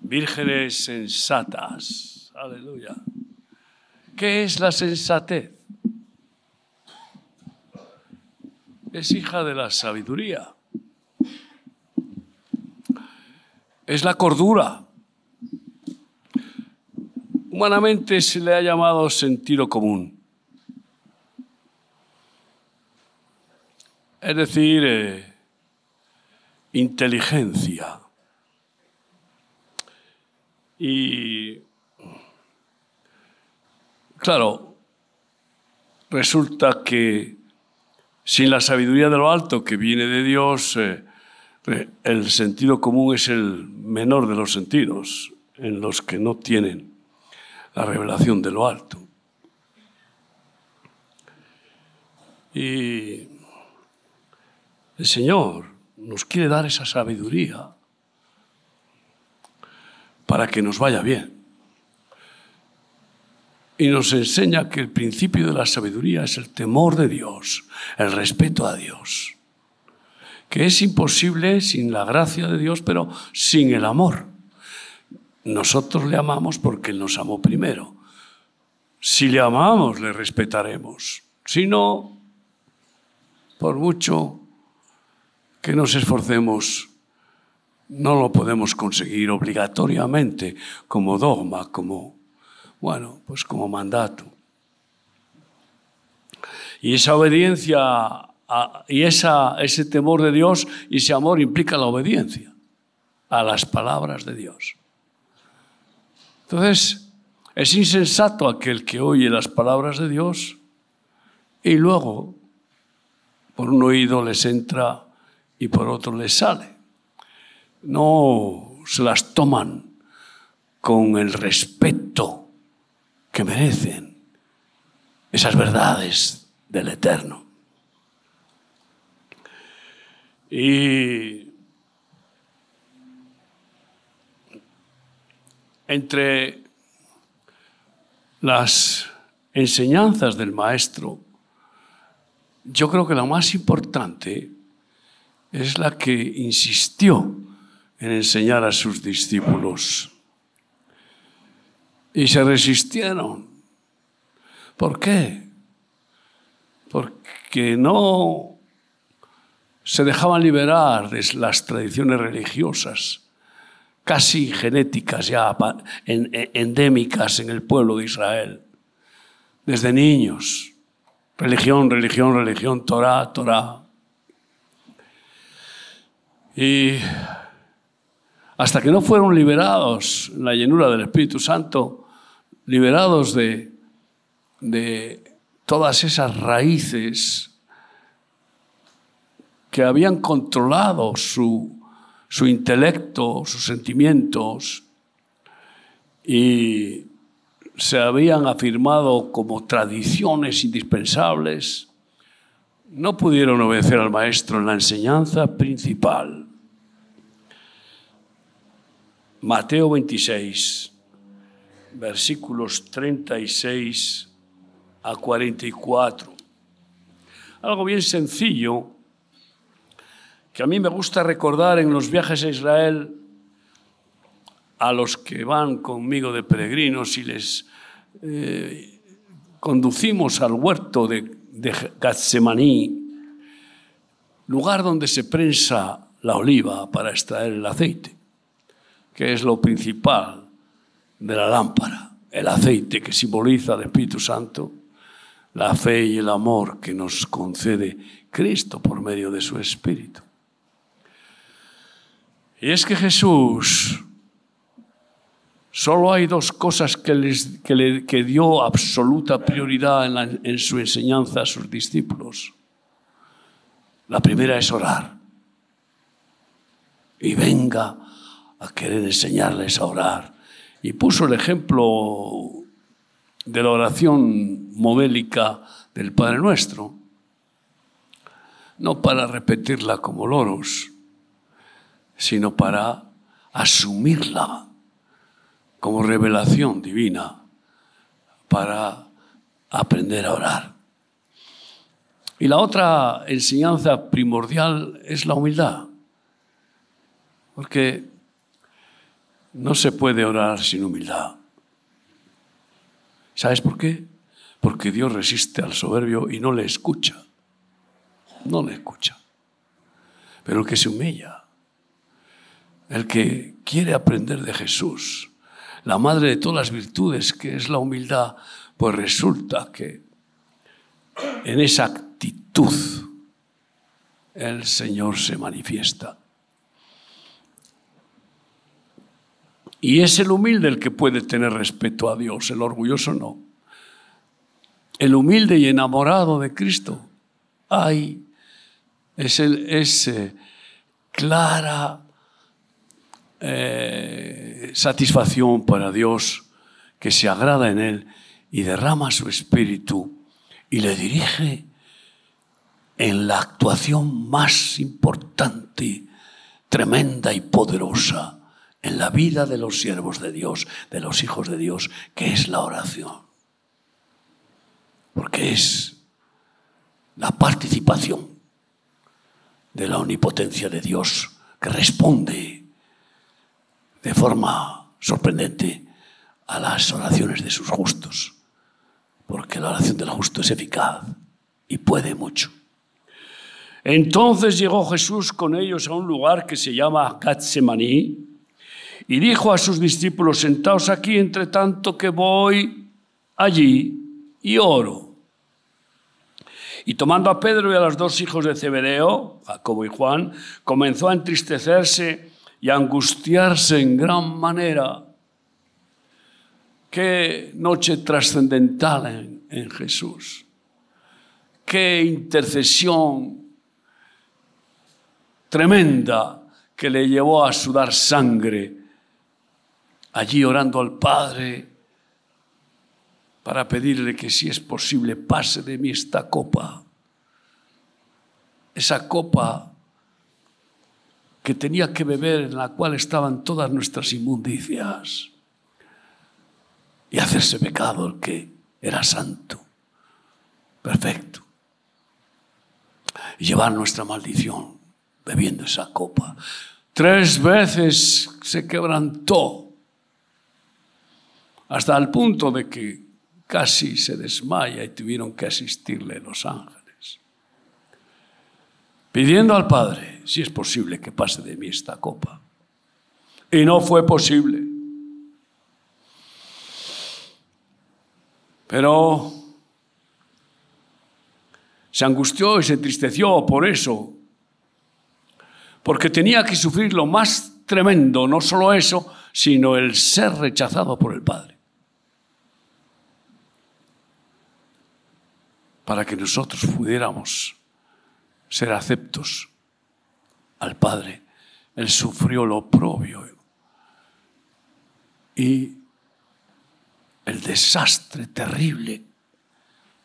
vírgenes sensatas. Aleluya. ¿Qué es la sensatez? Es hija de la sabiduría. Es la cordura. Humanamente se le ha llamado sentido común. Es decir, eh, inteligencia. Y claro, resulta que sin la sabiduría de lo alto que viene de Dios, eh, el sentido común es el menor de los sentidos en los que no tienen la revelación de lo alto. Y el Señor nos quiere dar esa sabiduría para que nos vaya bien. Y nos enseña que el principio de la sabiduría es el temor de Dios, el respeto a Dios, que es imposible sin la gracia de Dios, pero sin el amor. Nosotros le amamos porque Él nos amó primero. Si le amamos, le respetaremos. Si no, por mucho que nos esforcemos, no lo podemos conseguir obligatoriamente como dogma, como, bueno, pues como mandato. Y esa obediencia y ese temor de Dios y ese amor implica la obediencia a las palabras de Dios. Entonces, es insensato aquel que oye las palabras de Dios y luego por un oído les entra y por otro les sale. No se las toman con el respeto que merecen esas verdades del Eterno. Y entre las enseñanzas del maestro, yo creo que la más importante es la que insistió en enseñar a sus discípulos. Y se resistieron. ¿Por qué? Porque no se dejaban liberar de las tradiciones religiosas casi genéticas ya, endémicas en el pueblo de Israel, desde niños. Religión, religión, religión, Torah, Torah. Y hasta que no fueron liberados en la llenura del Espíritu Santo, liberados de, de todas esas raíces que habían controlado su, su intelecto, sus sentimientos, y se habían afirmado como tradiciones indispensables, no pudieron obedecer al maestro en la enseñanza principal. Mateo 26, versículos 36 a 44. Algo bien sencillo que a mí me gusta recordar en los viajes a Israel a los que van conmigo de peregrinos y les eh, conducimos al huerto de, de lugar donde se prensa la oliva para extraer el aceite, que es lo principal de la lámpara, el aceite que simboliza el Espíritu Santo, la fe y el amor que nos concede Cristo por medio de su Espíritu. Y es que Jesús solo hay dos cosas que, les, le, que dio absoluta prioridad en su enseñanza a sus discípulos. La primera es orar. Y venga a querer enseñarles a orar. Y puso el ejemplo de la oración modélica del Padre Nuestro, no para repetirla como loros, sino para asumirla como revelación divina para aprender a orar. Y la otra enseñanza primordial es la humildad, porque No se puede orar sin humildad. ¿Sabes por qué? Porque Dios resiste al soberbio y no le escucha. No le escucha. Pero el que se humilla, el que quiere aprender de Jesús, la madre de todas las virtudes, que es la humildad, pues resulta que en esa actitud el Señor se manifiesta. Y es el humilde el que puede tener respeto a Dios, el orgulloso no. El humilde y enamorado de Cristo, ay, es, el, es clara eh, satisfacción para Dios que se agrada en Él y derrama su espíritu y le dirige en la actuación más importante, tremenda y poderosa en la vida de los siervos de Dios, de los hijos de Dios, que es la oración. Porque es la participación de la omnipotencia de Dios que responde de forma sorprendente a las oraciones de sus justos. Porque la oración del justo es eficaz y puede mucho. Entonces llegó Jesús con ellos a un lugar que se llama Getsemaní y dijo a sus discípulos, sentaos aquí entre tanto que voy allí y oro. Y tomando a Pedro y a los dos hijos de Zebedeo, Jacobo y Juan, comenzó a entristecerse y a angustiarse en gran manera. Qué noche trascendental en, en Jesús. Qué intercesión tremenda que le llevó a sudar sangre allí orando al Padre para pedirle que si es posible pase de mí esta copa. Esa copa que tenía que beber en la cual estaban todas nuestras inmundicias y hacerse pecado el que era santo, perfecto, y llevar nuestra maldición bebiendo esa copa. Tres veces se quebrantó hasta el punto de que casi se desmaya y tuvieron que asistirle los ángeles, pidiendo al Padre si es posible que pase de mí esta copa. Y no fue posible. Pero se angustió y se entristeció por eso, porque tenía que sufrir lo más tremendo, no solo eso, sino el ser rechazado por el Padre. Para que nosotros pudiéramos ser aceptos al Padre. Él sufrió lo propio y el desastre terrible,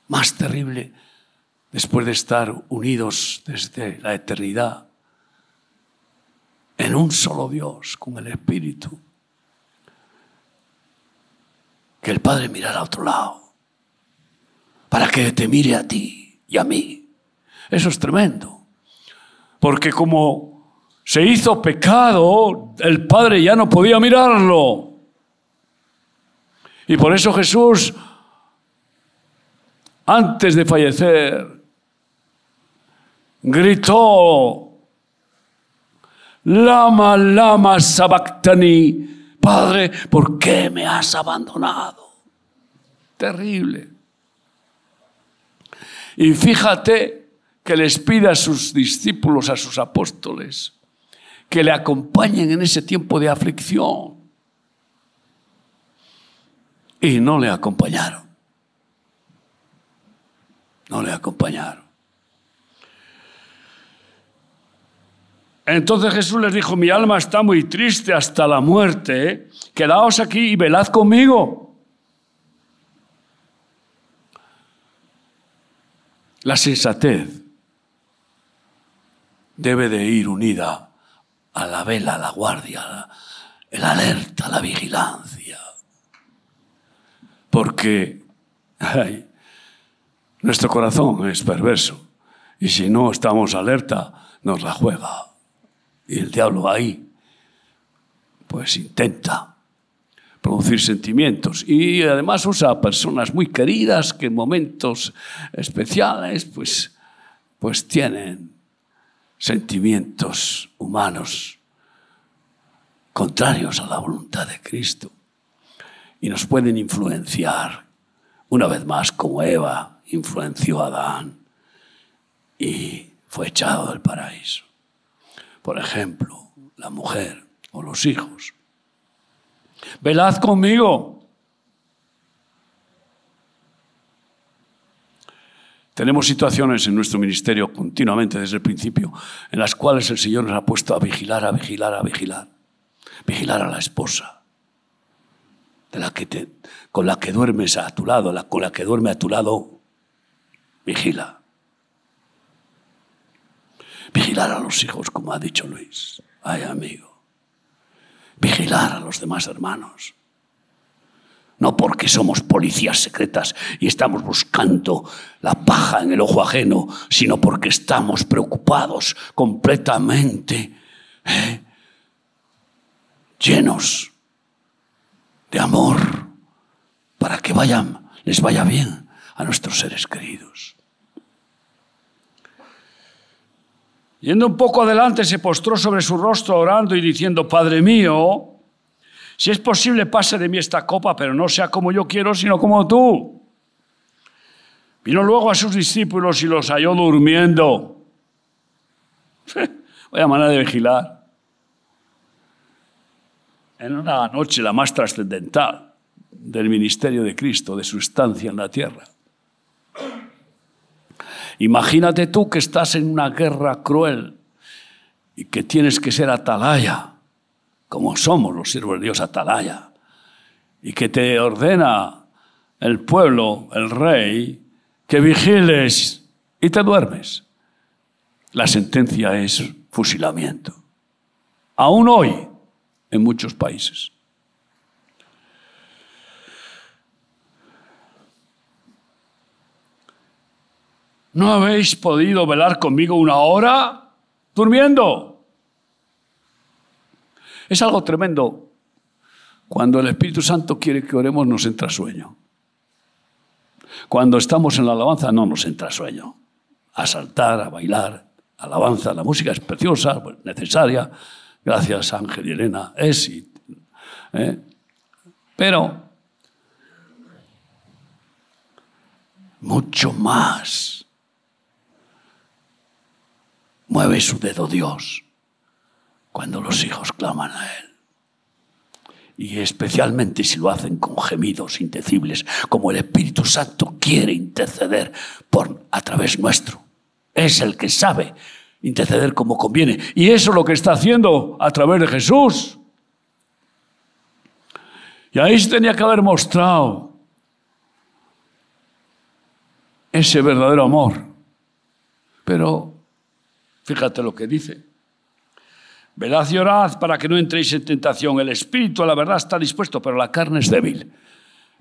más terrible, después de estar unidos desde la eternidad en un solo Dios, con el Espíritu, que el Padre mirara a otro lado para que te mire a ti y a mí. Eso es tremendo. Porque como se hizo pecado, el Padre ya no podía mirarlo. Y por eso Jesús, antes de fallecer, gritó, Lama, lama, sabactani, Padre, ¿por qué me has abandonado? Terrible. Y fíjate que les pide a sus discípulos, a sus apóstoles, que le acompañen en ese tiempo de aflicción. Y no le acompañaron. No le acompañaron. Entonces Jesús les dijo, mi alma está muy triste hasta la muerte, quedaos aquí y velad conmigo. La sensatez debe de ir unida a la vela, a la guardia, el alerta, la vigilancia. Porque nuestro corazón es perverso y si no estamos alerta nos la juega. Y el diablo ahí pues intenta producir sentimientos y además usa a personas muy queridas que en momentos especiales pues, pues tienen sentimientos humanos contrarios a la voluntad de Cristo y nos pueden influenciar una vez más como Eva influenció a Adán y fue echado del paraíso. Por ejemplo, la mujer o los hijos. Velad conmigo. Tenemos situaciones en nuestro ministerio continuamente desde el principio en las cuales el Señor nos ha puesto a vigilar, a vigilar, a vigilar. Vigilar a la esposa, de que con la que duermes a tu lado, la, con la que duerme a tu lado, vigila. Vigilar a los hijos, como ha dicho Luis. Ay, amigo. Vigilar a los demás hermanos. No porque somos policías secretas y estamos buscando la paja en el ojo ajeno, sino porque estamos preocupados completamente, ¿eh? llenos de amor, para que vayan, les vaya bien a nuestros seres queridos. Yendo un poco adelante, se postró sobre su rostro orando y diciendo, Padre mío, si es posible, pase de mí esta copa, pero no sea como yo quiero, sino como tú. Vino luego a sus discípulos y los halló durmiendo. Vaya manera de vigilar. En una noche la más trascendental del ministerio de Cristo, de su estancia en la tierra. Imagínate tú que estás en una guerra cruel y que tienes que ser atalaya, como somos los siervos de Dios atalaya, y que te ordena el pueblo, el rey, que vigiles y te duermes. La sentencia es fusilamiento. Aún hoy, en muchos países. ¿No habéis podido velar conmigo una hora durmiendo? Es algo tremendo. Cuando el Espíritu Santo quiere que oremos nos entra sueño. Cuando estamos en la alabanza no nos entra sueño. A saltar, a bailar, alabanza, la música es preciosa, pues, necesaria. Gracias Ángel y Elena. Es, ¿eh? Pero mucho más mueve su dedo Dios cuando los hijos claman a Él. Y especialmente si lo hacen con gemidos indecibles, como el Espíritu Santo quiere interceder por, a través nuestro. Es el que sabe interceder como conviene. Y eso es lo que está haciendo a través de Jesús. Y ahí se tenía que haber mostrado ese verdadero amor. Pero Fíjate lo que dice. Velad y orad para que no entréis en tentación. El espíritu, la verdad, está dispuesto, pero la carne es débil.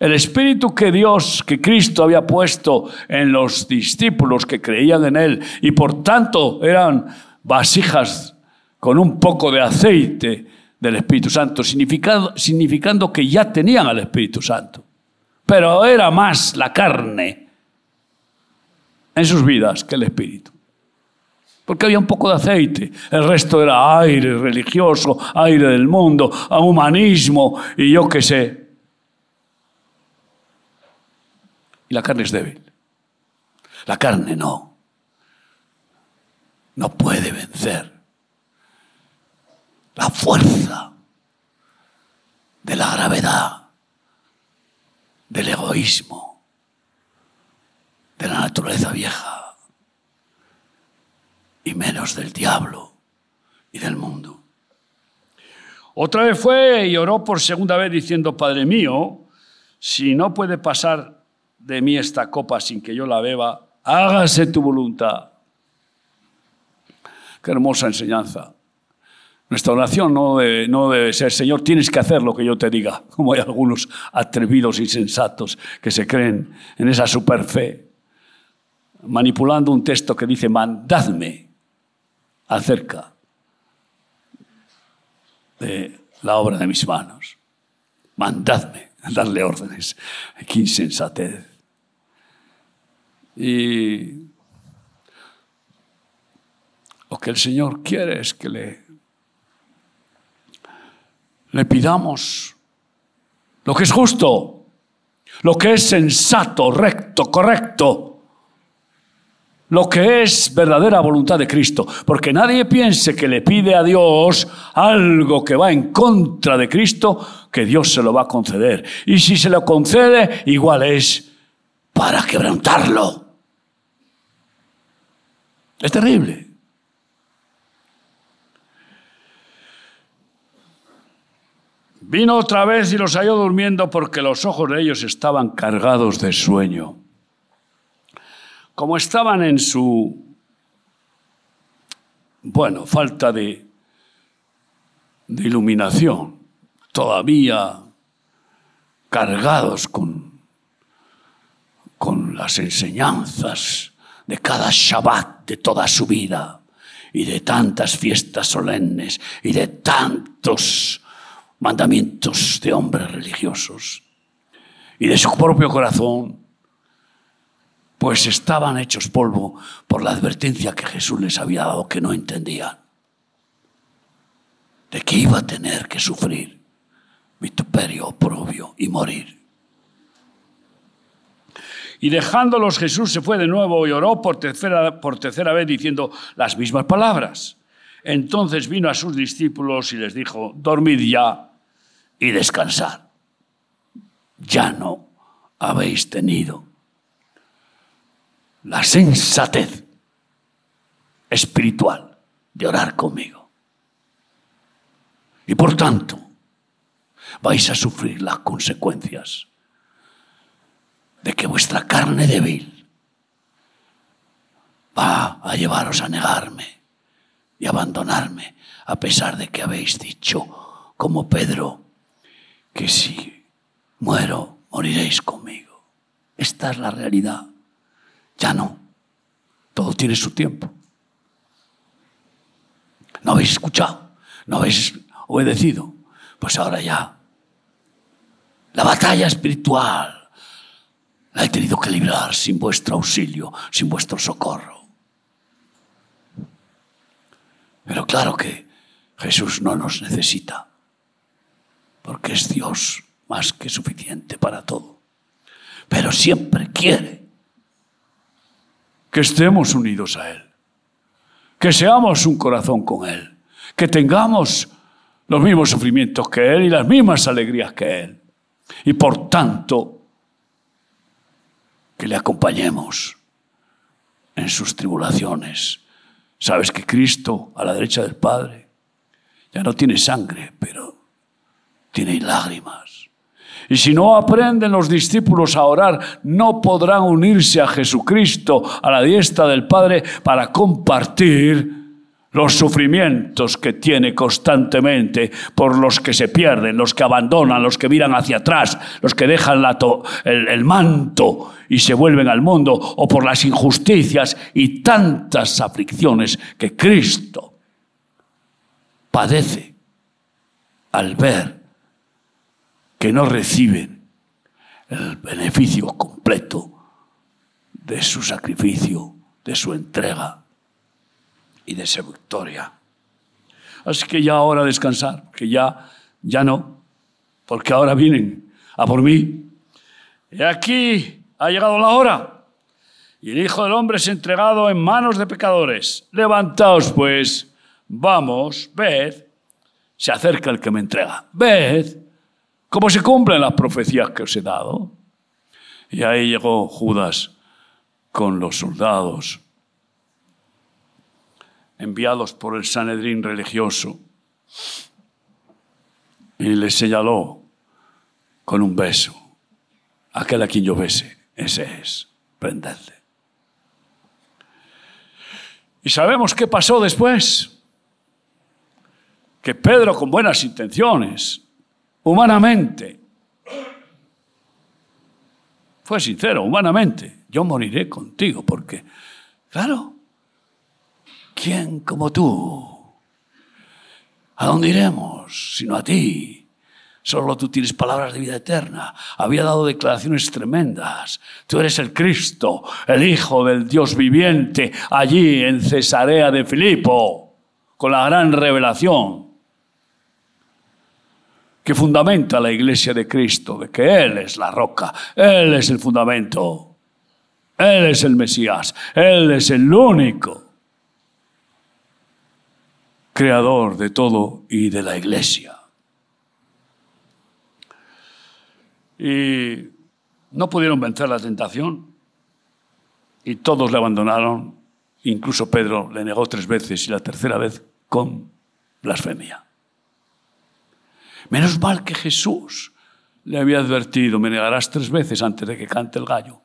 El espíritu que Dios, que Cristo había puesto en los discípulos que creían en Él y por tanto eran vasijas con un poco de aceite del Espíritu Santo, significando que ya tenían al Espíritu Santo. Pero era más la carne en sus vidas que el Espíritu porque había un poco de aceite. El resto era aire religioso, aire del mundo, humanismo y yo qué sé. Y la carne es débil. La carne no. No puede vencer la fuerza de la gravedad, del egoísmo, de la naturaleza vieja y menos del diablo y del mundo. Otra vez fue y oró por segunda vez diciendo, Padre mío, si no puede pasar de mí esta copa sin que yo la beba, hágase tu voluntad. Qué hermosa enseñanza. Nuestra oración no debe, no debe, ser, Señor, tienes que hacer lo que yo te diga, como hay algunos atrevidos y sensatos que se creen en esa superfe, manipulando un texto que dice, mandadme acerca de la obra de mis manos. Mandadme darle órdenes. Qué insensatez. Y lo que el Señor quiere es que le, le pidamos lo que es justo, lo que es sensato, recto, correcto lo que es verdadera voluntad de Cristo. Porque nadie piense que le pide a Dios algo que va en contra de Cristo, que Dios se lo va a conceder. Y si se lo concede, igual es para quebrantarlo. Es terrible. Vino otra vez y los halló durmiendo porque los ojos de ellos estaban cargados de sueño como estaban en su, bueno, falta de, iluminación, todavía cargados con, con las enseñanzas de cada Shabbat de toda su vida y de tantas fiestas solemnes y de tantos mandamientos de hombres religiosos y de su propio corazón pues estaban hechos polvo por la advertencia que Jesús les había dado que no entendían. De que iba a tener que sufrir vituperio, oprobio y morir. Y dejándolos Jesús se fue de nuevo y oró por tercera, por tercera vez diciendo las mismas palabras. Entonces vino a sus discípulos y les dijo, dormid ya y descansad. Ya no habéis tenido la sensatez espiritual de orar conmigo. Y por tanto, vais a sufrir las consecuencias de que vuestra carne débil va a llevaros a negarme y abandonarme, a pesar de que habéis dicho, como Pedro, que si muero, moriréis conmigo. Esta es la realidad. Ya no. Todo tiene su tiempo. ¿No habéis escuchado? ¿No habéis obedecido? Pues ahora ya. La batalla espiritual la he tenido que librar sin vuestro auxilio, sin vuestro socorro. Pero claro que Jesús no nos necesita, porque es Dios más que suficiente para todo. Pero siempre quiere que estemos unidos a Él, que seamos un corazón con Él, que tengamos los mismos sufrimientos que Él y las mismas alegrías que Él. Y por tanto, que le acompañemos en sus tribulaciones. Sabes que Cristo, a la derecha del Padre, ya no tiene sangre, pero tiene lágrimas. Y si no aprenden los discípulos a orar, no podrán unirse a Jesucristo, a la diestra del Padre, para compartir los sufrimientos que tiene constantemente por los que se pierden, los que abandonan, los que miran hacia atrás, los que dejan el, manto y se vuelven al mundo, o por las injusticias y tantas aflicciones que Cristo padece al ver que no reciben el beneficio completo de su sacrificio, de su entrega y de su victoria. Así que ya ahora descansar, que ya, ya no, porque ahora vienen a por mí. Y aquí ha llegado la hora. Y el Hijo del Hombre es entregado en manos de pecadores. Levantaos pues, vamos, ved, se acerca el que me entrega. Ved, ¿Cómo se cumplen las profecías que os he dado? Y ahí llegó Judas con los soldados enviados por el Sanedrín religioso y le señaló con un beso. Aquel a quien yo bese, ese es, prendedle. Y sabemos qué pasó después. Que Pedro, con buenas intenciones, humanamente. Fue sincero, humanamente. Yo moriré contigo porque, claro, ¿quién como tú? ¿A dónde iremos? Sino a ti. Solo tú tienes palabras de vida eterna. Había dado declaraciones tremendas. Tú eres el Cristo, el Hijo del Dios viviente, allí en Cesarea de Filipo, con la gran revelación que fundamenta la iglesia de Cristo, de que Él es la roca, Él es el fundamento, Él es el Mesías, Él es el único creador de todo y de la iglesia. Y no pudieron vencer la tentación y todos le abandonaron. Incluso Pedro le negó tres veces y la tercera vez con blasfemia. Menos mal que Jesús le había advertido, me negarás tres veces antes de que cante el gallo.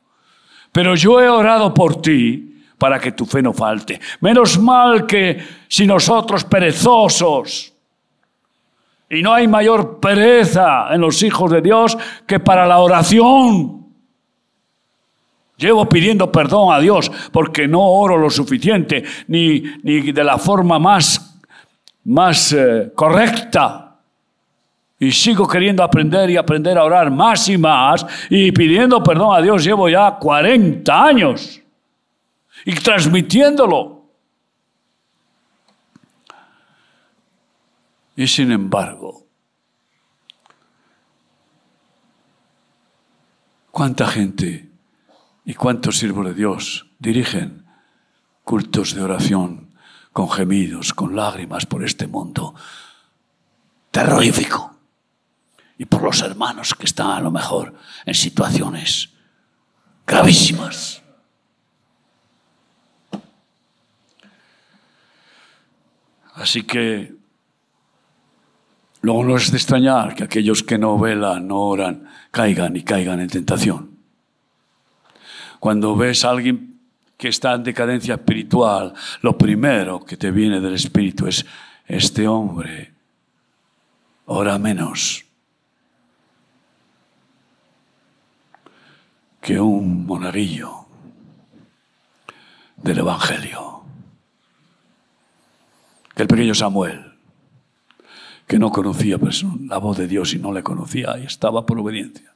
Pero yo he orado por ti para que tu fe no falte. Menos mal que si nosotros perezosos, y no hay mayor pereza en los hijos de Dios que para la oración. Llevo pidiendo perdón a Dios porque no oro lo suficiente ni, ni de la forma más, más eh, correcta. Y sigo queriendo aprender y aprender a orar más y más y pidiendo perdón a Dios. Llevo ya 40 años y transmitiéndolo. Y sin embargo, ¿cuánta gente y cuántos siervos de Dios dirigen cultos de oración con gemidos, con lágrimas por este mundo terrorífico? Y por los hermanos que están a lo mejor en situaciones gravísimas. Así que Luego no es de extrañar que aquellos que no velan, no oran, caigan y caigan en tentación. Cuando ves a alguien que está en decadencia espiritual, lo primero que te viene del espíritu es, este hombre ora menos que un monaguillo del Evangelio, que el pequeño Samuel que no conocía la voz de Dios y no le conocía y estaba por obediencia.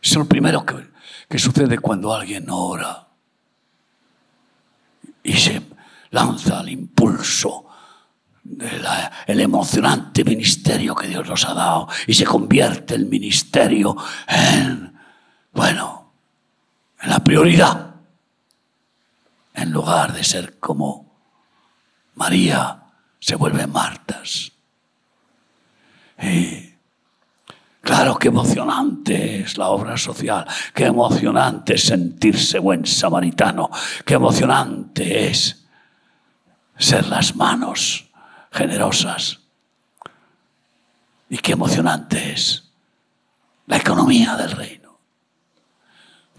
Es lo primero que, que sucede cuando alguien ora y se lanza al impulso del emocionante ministerio que Dios nos ha dado y se convierte el ministerio en, bueno, en la prioridad, en lugar de ser como María se vuelven martas. Claro, qué emocionante es la obra social, qué emocionante es sentirse buen samaritano, qué emocionante es ser las manos generosas. Y qué emocionante es la economía del reino.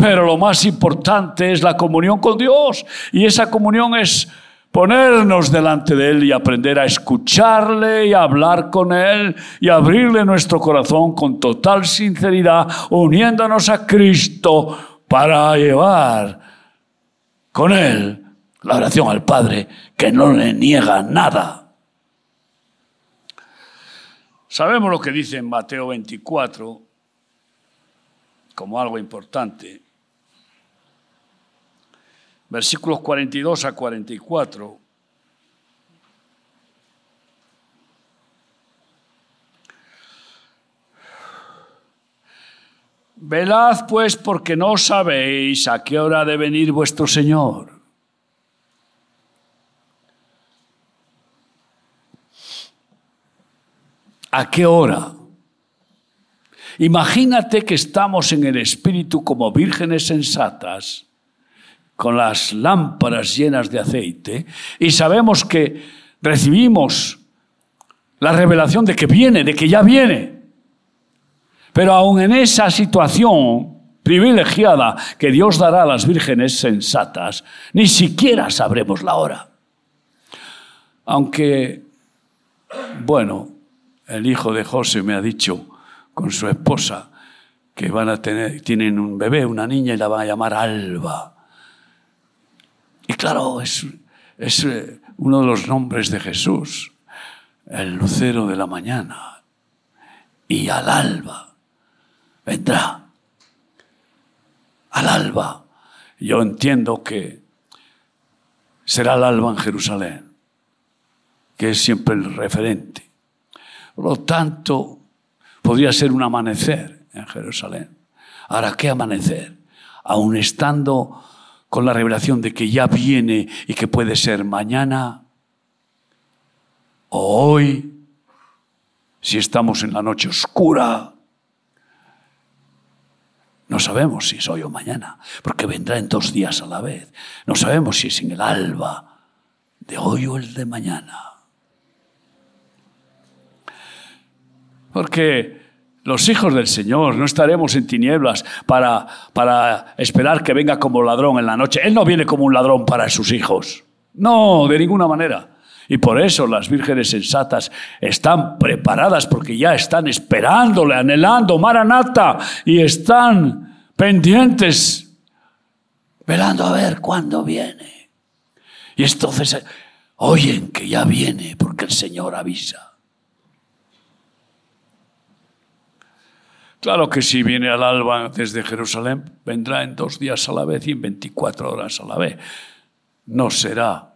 Pero lo más importante es la comunión con Dios. Y esa comunión es ponernos delante de Él y aprender a escucharle y a hablar con Él y abrirle nuestro corazón con total sinceridad, uniéndonos a Cristo para llevar con Él la oración al Padre que no le niega nada. Sabemos lo que dice en Mateo 24 como algo importante versículos 42 a 44. Velad pues porque no sabéis a qué hora de venir vuestro Señor. ¿A qué hora? Imagínate que estamos en el Espíritu como vírgenes sensatas con las lámparas llenas de aceite y sabemos que recibimos la revelación de que viene, de que ya viene. Pero aún en esa situación privilegiada que Dios dará a las vírgenes sensatas, ni siquiera sabremos la hora. Aunque, bueno, el hijo de José me ha dicho con su esposa que van a tener, tienen un bebé, una niña, y la van a llamar Alba. Y claro, es, es eh, uno de los nombres de Jesús. el lucero de la mañana y al alba vendrá. Al alba. Yo entiendo que será el alba en Jerusalén, que es siempre el referente. Por lo tanto, podría ser un amanecer en Jerusalén. Ahora, ¿qué amanecer? Aún estando con la revelación de que ya viene y que puede ser mañana o hoy, si estamos en la noche oscura, no sabemos si es hoy o mañana, porque vendrá en dos días a la vez. No sabemos si es en el alba de hoy o el de mañana. Porque los hijos del Señor no estaremos en tinieblas para, para esperar que venga como ladrón en la noche. Él no viene como un ladrón para sus hijos. No, de ninguna manera. Y por eso las vírgenes sensatas están preparadas porque ya están esperándole, anhelando, Maranata, y están pendientes, velando a ver cuándo viene. Y entonces oyen que ya viene porque el Señor avisa. Claro que si viene al alba desde Jerusalén, vendrá en dos días a la vez y en 24 horas a la vez. No será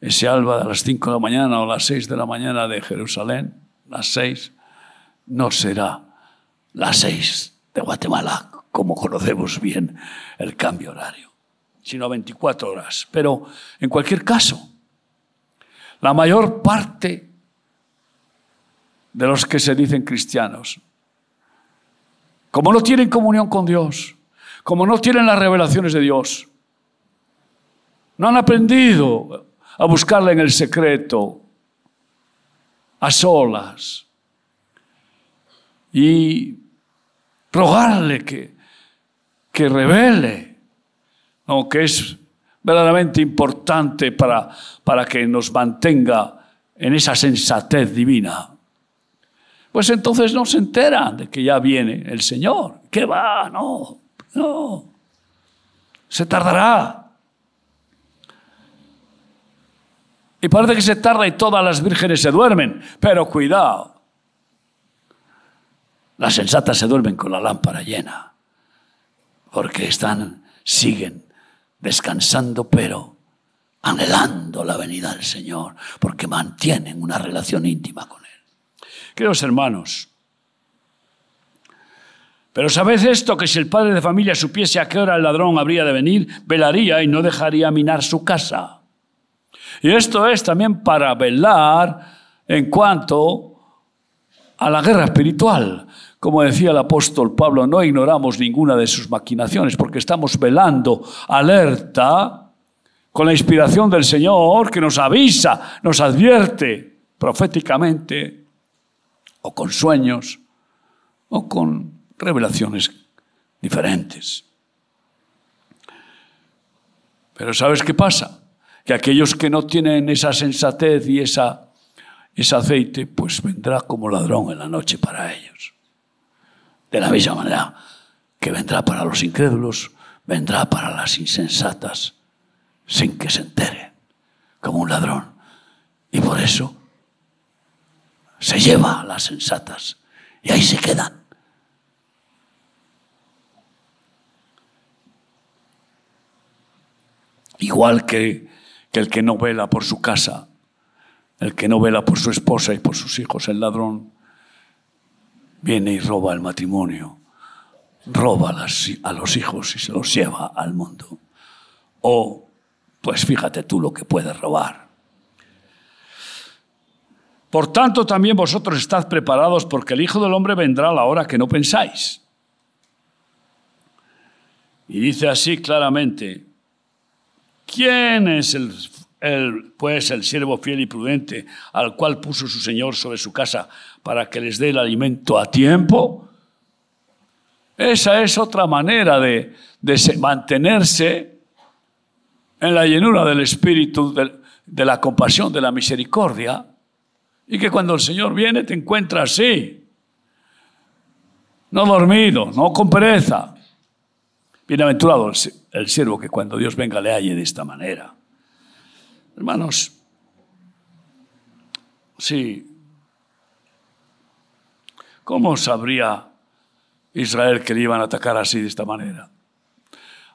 ese alba de las 5 de la mañana o las 6 de la mañana de Jerusalén, las 6, no será las 6 de Guatemala, como conocemos bien el cambio horario, sino 24 horas. Pero en cualquier caso, la mayor parte de los que se dicen cristianos, como no tienen comunión con Dios, como no tienen las revelaciones de Dios, no han aprendido a buscarle en el secreto, a solas, y rogarle que, que revele lo que es verdaderamente importante para, para que nos mantenga en esa sensatez divina. Pues entonces no se enteran de que ya viene el Señor. ¿Qué va? No, no. Se tardará. Y parece que se tarda y todas las vírgenes se duermen. Pero cuidado. Las sensatas se duermen con la lámpara llena. Porque están, siguen descansando, pero anhelando la venida del Señor. Porque mantienen una relación íntima con Él. Queridos hermanos, pero ¿sabes esto? Que si el padre de familia supiese a qué hora el ladrón habría de venir, velaría y no dejaría minar su casa. Y esto es también para velar en cuanto a la guerra espiritual. Como decía el apóstol Pablo, no ignoramos ninguna de sus maquinaciones porque estamos velando alerta con la inspiración del Señor que nos avisa, nos advierte proféticamente o con sueños o con revelaciones diferentes. Pero ¿sabes qué pasa? que aquellos que no tienen esa sensatez y esa, ese aceite, pues vendrá como ladrón en la noche para ellos. De la misma manera que vendrá para los incrédulos, vendrá para las insensatas, sin que se enteren, como un ladrón. Y por eso se lleva a las sensatas y ahí se quedan. Igual que el que no vela por su casa, el que no vela por su esposa y por sus hijos, el ladrón, viene y roba el matrimonio, roba a los hijos y se los lleva al mundo. O, pues fíjate tú lo que puedes robar. Por tanto, también vosotros estad preparados porque el Hijo del Hombre vendrá a la hora que no pensáis. Y dice así claramente, ¿Quién es el, pues el siervo fiel y prudente al cual puso su Señor sobre su casa para que les dé el alimento a tiempo? Esa es otra manera de, mantenerse en la llenura del Espíritu, de, de la compasión, de la misericordia, y que cuando el Señor viene te encuentra así, no dormido, no con pereza, Bienaventurado el siervo que cuando Dios venga le halle de esta manera. Hermanos, sí, ¿Cómo sabría Israel que le iban a atacar así de esta manera?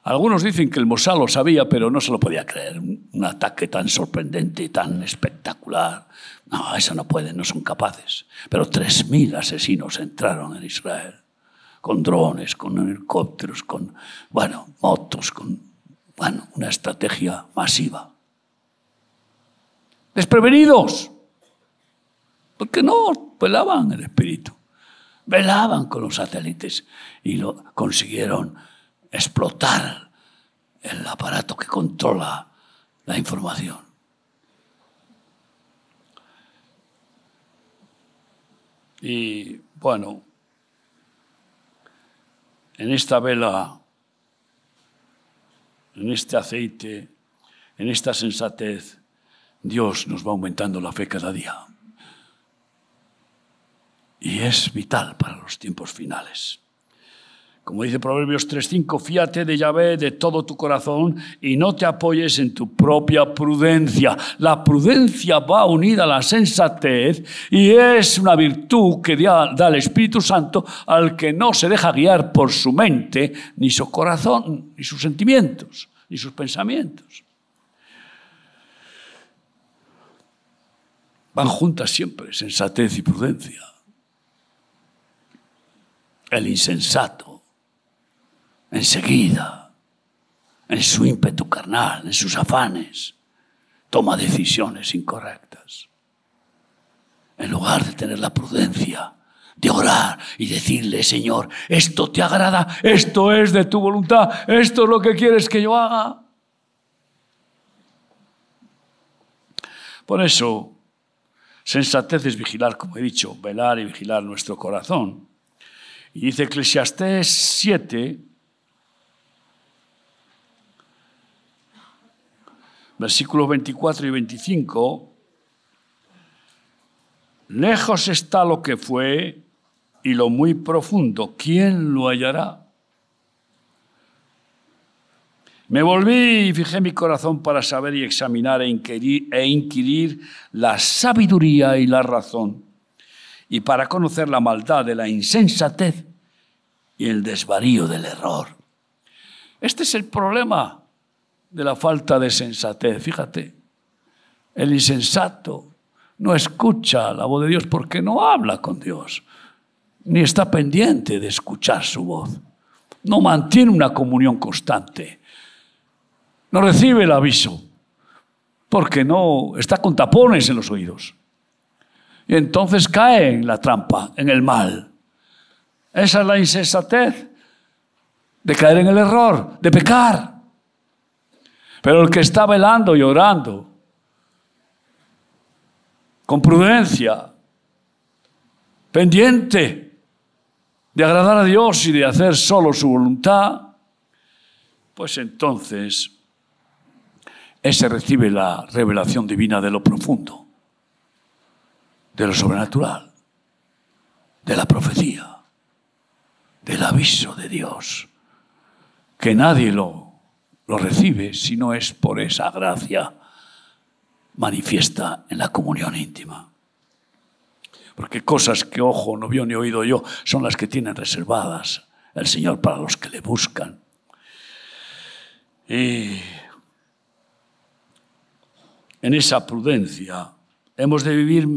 Algunos dicen que el Mossad lo sabía, pero no se lo podía creer. Un ataque tan sorprendente, tan espectacular. No, eso no pueden, no son capaces. Pero 3.000 asesinos entraron en Israel, con drones, con helicópteros, con, bueno, motos, con, bueno, una estrategia masiva. Desprevenidos, porque no velaban el espíritu, velaban con los satélites y lo consiguieron explotar el aparato que controla la información. Y bueno, en esta vela, en este aceite, en esta sensatez, Dios nos va aumentando la fe cada día. Y es vital para los tiempos finales. Como dice Proverbios 3.5, fíate de Yahvé de todo tu corazón y no te apoyes en tu propia prudencia. La prudencia va unida a la sensatez y es una virtud que da, el Espíritu Santo al que no se deja guiar por su mente, ni su corazón, ni sus sentimientos, ni sus pensamientos. Van juntas siempre, sensatez y prudencia. El insensato enseguida, en su ímpetu carnal, en sus afanes, toma decisiones incorrectas. En lugar de tener la prudencia de orar y decirle, Señor, esto te agrada, esto es de tu voluntad, esto es lo que quieres que yo haga. Por eso, sensatez es vigilar, como he dicho, velar y vigilar nuestro corazón. Y dice Eclesiastés 7, versículos 24 y 25, lejos está lo que fue y lo muy profundo, ¿quién lo hallará? Me volví y fijé mi corazón para saber y examinar e inquirir, e inquirir la sabiduría y la razón, y para conocer la maldad de la insensatez y el desvarío del error. Este es el problema de la falta de sensatez. Fíjate, el insensato no escucha la voz de Dios porque no habla con Dios, ni está pendiente de escuchar su voz. No mantiene una comunión constante. No recibe el aviso porque no está con tapones en los oídos. Y entonces cae en la trampa, en el mal. Esa es la insensatez de caer en el error, de pecar. Pero el que está velando y orando, con prudencia, pendiente de agradar a Dios y de hacer solo su voluntad, pues entonces ese recibe la revelación divina de lo profundo, de lo sobrenatural, de la profecía, del aviso de Dios, que nadie lo lo recibe si no es por esa gracia manifiesta en la comunión íntima. Porque cosas que ojo no vio ni oído yo son las que tienen reservadas el Señor para los que le buscan. Y en esa prudencia hemos de vivir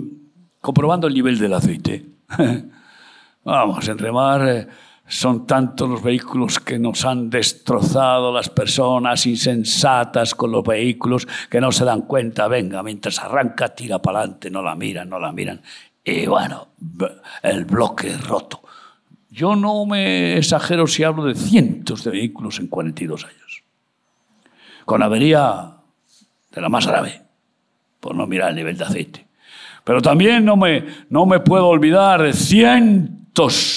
comprobando el nivel del aceite. Vamos, en remar son tantos los vehículos que nos han destrozado las personas insensatas con los vehículos que no se dan cuenta. Venga, mientras arranca, tira para adelante, no la miran, no la miran. Y bueno, el bloque roto. Yo no me exagero si hablo de cientos de vehículos en 42 años. Con avería de la más grave, por no mirar el nivel de aceite. Pero también no me, no me puedo olvidar de cientos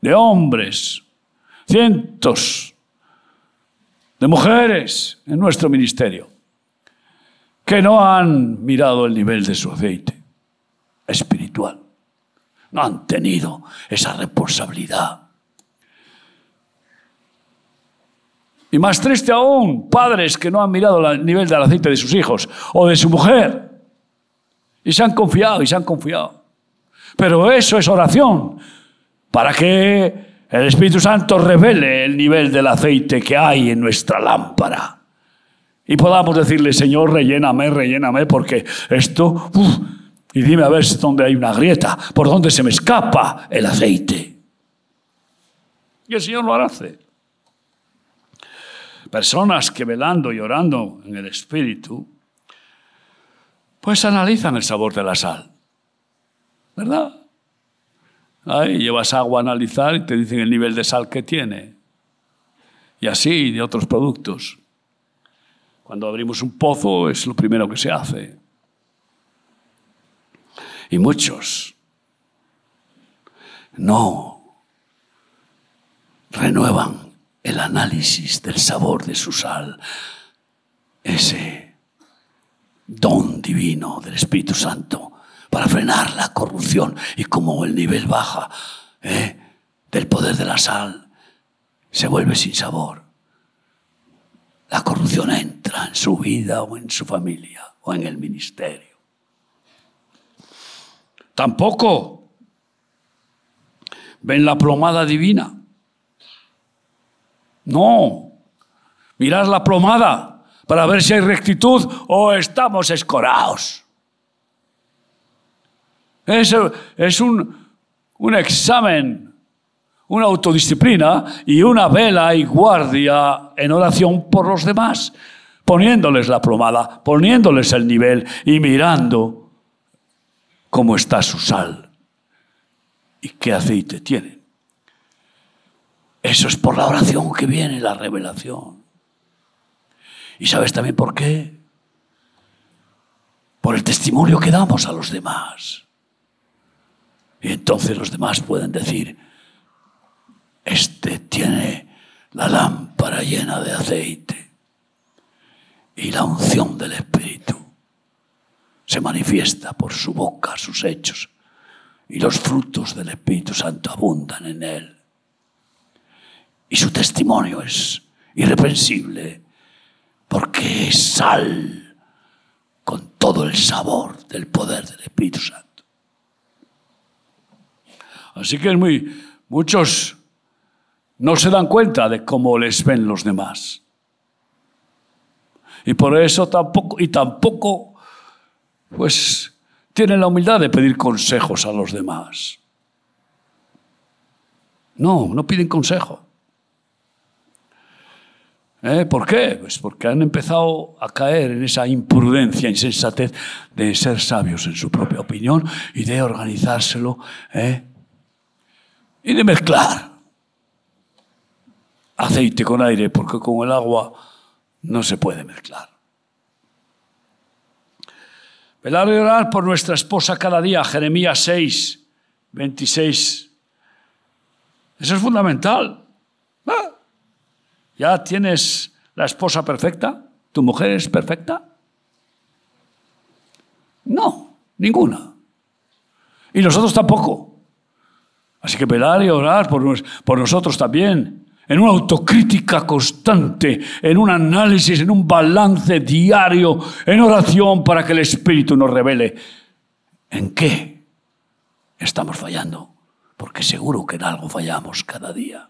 de hombres, cientos de mujeres en nuestro ministerio que no han mirado el nivel de su aceite espiritual, no han tenido esa responsabilidad. Y más triste aún, padres que no han mirado el nivel del aceite de sus hijos o de su mujer. Y se han confiado y se han confiado. Pero eso es oración, para que el Espíritu Santo revele el nivel del aceite que hay en nuestra lámpara. Y podamos decirle, Señor, relléname, relléname, porque esto, y dime a ver dónde hay una grieta, por dónde se me escapa el aceite. Y el Señor lo hace. Personas que velando y orando en el Espíritu, pues analizan el sabor de la sal. ¿Verdad? Llevas agua a analizar y te dicen el nivel de sal que tiene. Y así de otros productos. Cuando abrimos un pozo es lo primero que se hace. Y muchos no renuevan el análisis del sabor de su sal, ese don divino del Espíritu Santo para frenar la corrupción y como el nivel baja ¿eh? del poder de la sal se vuelve sin sabor la corrupción entra en su vida o en su familia o en el ministerio. Tampoco ven la plomada divina. No, mirar la plomada para ver si hay rectitud o estamos escorados. Es, es un, un examen una autodisciplina y una vela y guardia en oración por los demás, poniéndoles la plomada, poniéndoles el nivel y mirando cómo está su sal y qué aceite tiene. Eso es por la oración que viene la revelación. ¿Y sabes también por qué? Por el testimonio que damos a los demás. Y entonces los demás pueden decir, este tiene la lámpara llena de aceite y la unción del Espíritu se manifiesta por su boca, sus hechos, y los frutos del Espíritu Santo abundan en él. Y su testimonio es irreprensible porque es sal con todo el sabor del poder del Espíritu Santo. Así que es muy, muchos no se dan cuenta de cómo les ven los demás. Y por eso tampoco, y tampoco, pues, tienen la humildad de pedir consejos a los demás. No, no piden consejo. ¿Eh? ¿Por qué? Pues porque han empezado a caer en esa imprudencia, insensatez de ser sabios en su propia opinión y de organizárselo ¿eh? Y de mezclar aceite con aire, porque con el agua no se puede mezclar. Velar y orar por nuestra esposa cada día, Jeremías 6, 26. Eso es fundamental. Ah, ¿Ya tienes la esposa perfecta? ¿Tu mujer es perfecta? No, ninguna. Y nosotros tampoco. Así que velar y orar por, nosotros también en una autocrítica constante, en un análisis, en un balance diario, en oración para que el Espíritu nos revele en qué estamos fallando, porque seguro que en algo fallamos cada día.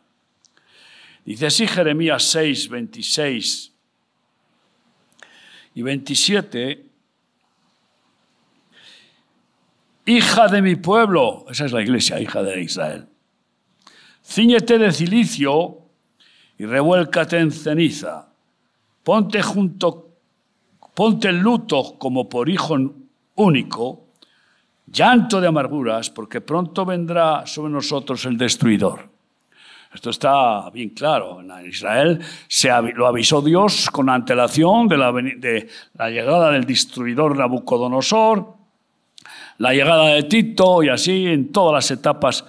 Dice así Jeremías 6, 26 y 27. Hija de mi pueblo, esa es la iglesia, hija de Israel. Cíñete de cilicio y revuélcate en ceniza. Ponte junto, ponte en luto como por hijo único, llanto de amarguras, porque pronto vendrá sobre nosotros el destruidor. Esto está bien claro. En Israel se lo avisó Dios con antelación de la, de la llegada del destruidor Nabucodonosor, la llegada de Tito y así en todas las etapas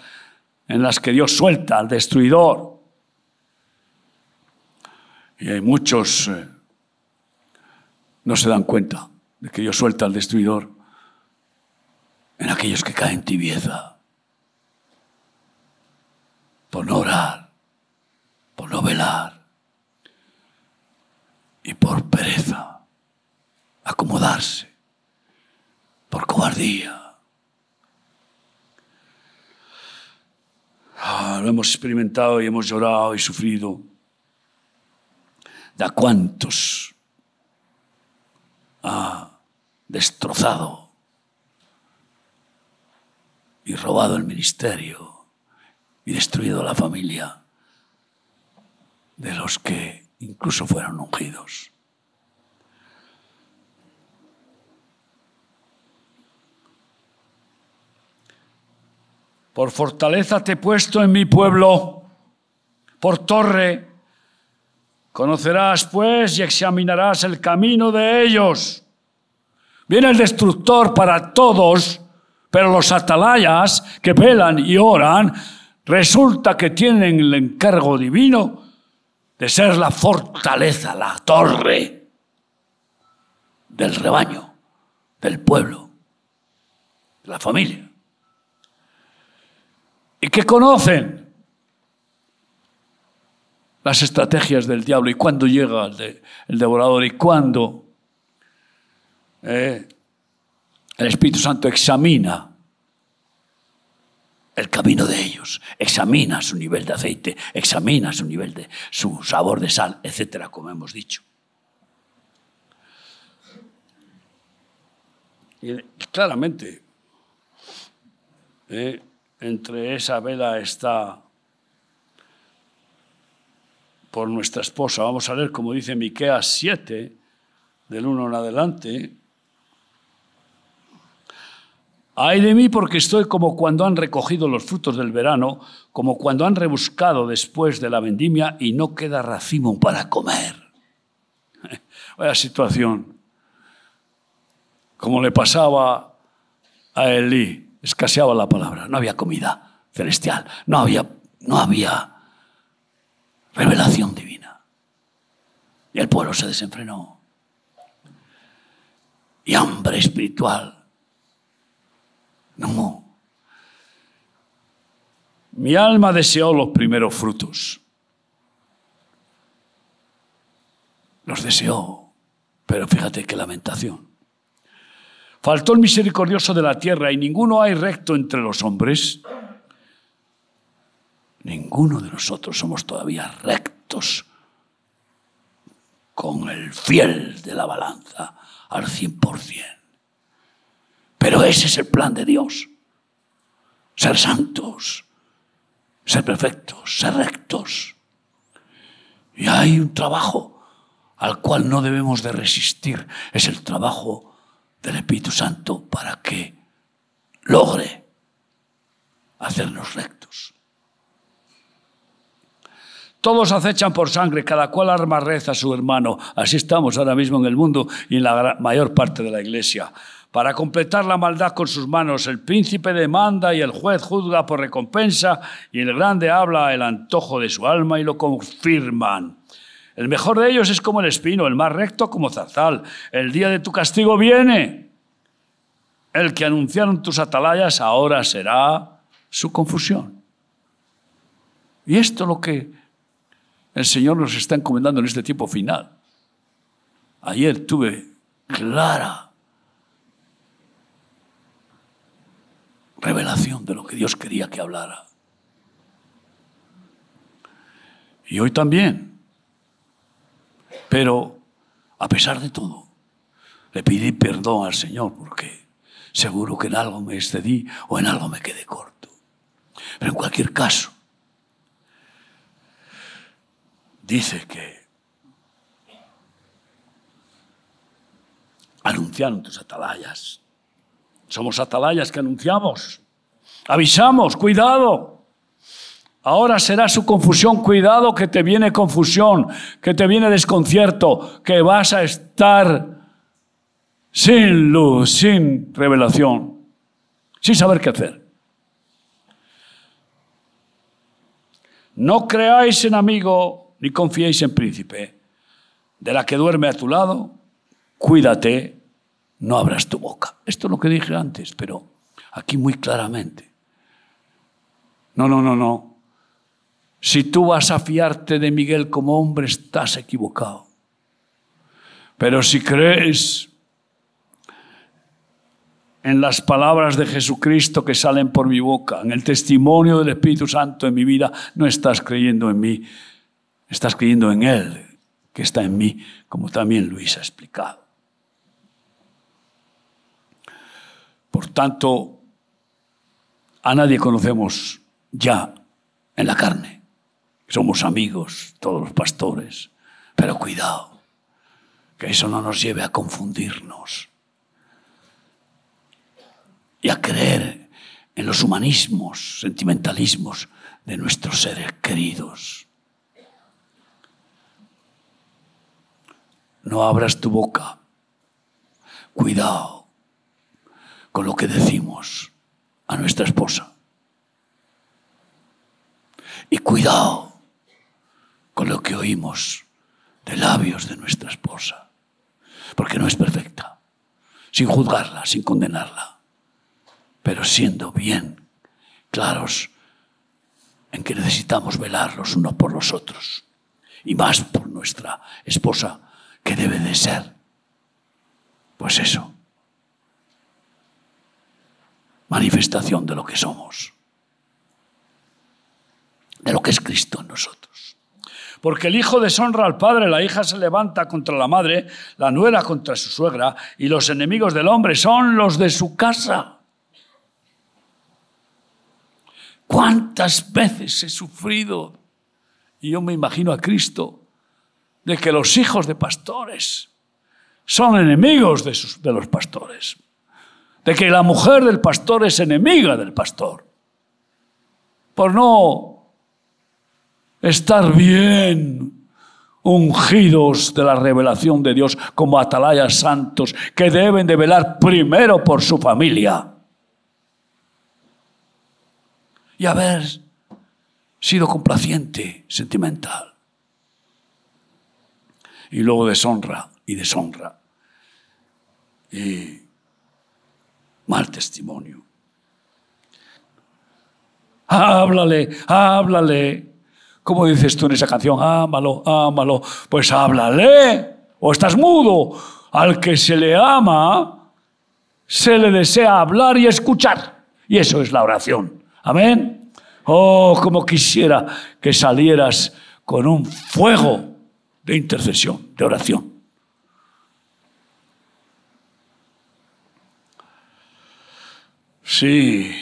en las que Dios suelta al destruidor. Y hay muchos eh, no se dan cuenta de que Dios suelta al destruidor en aquellos que caen tibieza por no orar, por no velar y por pereza, acomodarse, por cobardía. Lo hemos experimentado y hemos llorado y sufrido. ¿De a cuántos ha destrozado y robado el ministerio y destruido la familia de los que incluso fueron ungidos? Por fortaleza te he puesto en mi pueblo, por torre. Conocerás pues y examinarás el camino de ellos. Viene el destructor para todos, pero los atalayas que velan y oran, resulta que tienen el encargo divino de ser la fortaleza, la torre del rebaño, del pueblo, de la familia y que conocen las estrategias del diablo. Y cuándo llega el, devorador y cuándo eh, el Espíritu Santo examina el camino de ellos, examina su nivel de aceite, examina su nivel de su sabor de sal, etcétera, como hemos dicho. Y claramente, eh, entre esa vela está por nuestra esposa. Vamos a leer, como dice Miqueas 7, del 1 en adelante. Ay de mí porque estoy como cuando han recogido los frutos del verano, como cuando han rebuscado después de la vendimia y no queda racimo para comer. Vaya situación. Como le pasaba a Elí escaseaba la palabra, no había comida celestial, no había, no había revelación divina. Y el pueblo se desenfrenó. Y hambre espiritual. No. Mi alma deseó los primeros frutos. Los deseó. Pero fíjate qué lamentación. Faltó el misericordioso de la tierra y ninguno hay recto entre los hombres. Ninguno de nosotros somos todavía rectos con el fiel de la balanza al cien por cien. Pero ese es el plan de Dios. Ser santos, ser perfectos, ser rectos. Y hay un trabajo al cual no debemos de resistir. Es el trabajo del Espíritu Santo para que logre hacernos rectos. Todos acechan por sangre, cada cual arma reza a su hermano. Así estamos ahora mismo en el mundo y en la mayor parte de la iglesia. Para completar la maldad con sus manos, el príncipe demanda y el juez juzga por recompensa y el grande habla el antojo de su alma y lo confirman. El mejor de ellos es como el espino, el más recto como zarzal. El día de tu castigo viene. El que anunciaron tus atalayas ahora será su confusión. Y esto es lo que el Señor nos está encomendando en este tiempo final. Ayer tuve clara revelación de lo que Dios quería que hablara. Y hoy también pero a pesar de todo, le pedí perdón al Señor porque seguro que en algo me excedí o en algo me quedé corto. Pero en cualquier caso, dice que anunciaron tus atalayas. Somos atalayas que anunciamos. Avisamos, cuidado. Ahora será su confusión. Cuidado que te viene confusión, que te viene desconcierto, que vas a estar sin luz, sin revelación, sin saber qué hacer. No creáis en amigo ni confiéis en príncipe. De la que duerme a tu lado, cuídate, no abras tu boca. Esto es lo que dije antes, pero aquí muy claramente. No, no, no, no. Si tú vas a fiarte de Miguel como hombre, estás equivocado. Pero si crees en las palabras de Jesucristo que salen por mi boca, en el testimonio del Espíritu Santo en mi vida, no estás creyendo en mí, estás creyendo en Él, que está en mí, como también Luis ha explicado. Por tanto, a nadie conocemos ya en la carne. Somos amigos, todos los pastores, pero cuidado, que eso no nos lleve a confundirnos y a creer en los humanismos, sentimentalismos de nuestros seres queridos. No abras tu boca. Cuidado con lo que decimos a nuestra esposa. Y cuidado lo que oímos de labios de nuestra esposa. Porque no es perfecta. Sin juzgarla, sin condenarla pero siendo bien claros en que necesitamos velar los unos por los otros, y más por nuestra esposa, que debe de ser, pues eso, manifestación de lo que somos, de lo que es Cristo en nosotros. Porque el hijo deshonra al padre, la hija se levanta contra la madre, la nuera contra su suegra, y los enemigos del hombre son los de su casa. ¿Cuántas veces he sufrido? Y yo me imagino a Cristo de que los hijos de pastores son enemigos de, de los pastores. De que la mujer del pastor es enemiga del pastor. Por no estar bien ungidos de la revelación de Dios como atalayas santos que deben de velar primero por su familia y haber sido complaciente, sentimental. Y luego deshonra y deshonra. Y mal testimonio. Háblale, háblale. ¿Cómo dices tú en esa canción? Ámalo, ámalo. Pues háblale. O estás mudo. Al que se le ama, se le desea hablar y escuchar. Y eso es la oración. Amén. Oh, como quisiera que salieras con un fuego de intercesión, de oración. Sí,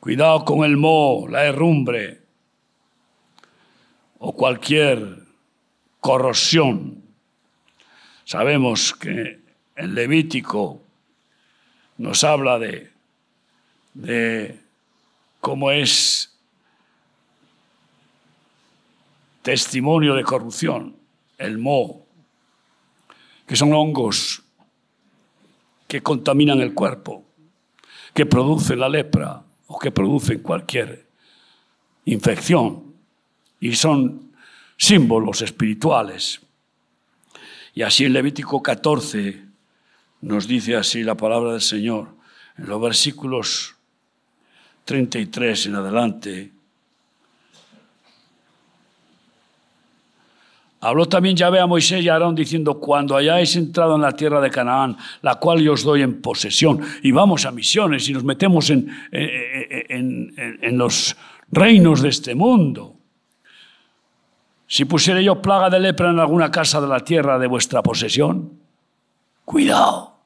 cuidado con el moho, la herrumbre o cualquier corrosión. Sabemos que en Levítico nos habla de de cómo es testimonio de corrupción, el moho, que son hongos que contaminan el cuerpo, que producen la lepra o que producen cualquier infección y son símbolos espirituales. Y así en Levítico 14 nos dice así la palabra del Señor, en los versículos 33 en adelante, Habló también Yahvé a Moisés y a Aarón diciendo, cuando hayáis entrado en la tierra de Canaán, la cual yo os doy en posesión, y vamos a misiones y nos metemos en, en, en los reinos de este mundo. Si pusiere yo plaga de lepra en alguna casa de la tierra de vuestra posesión, cuidado.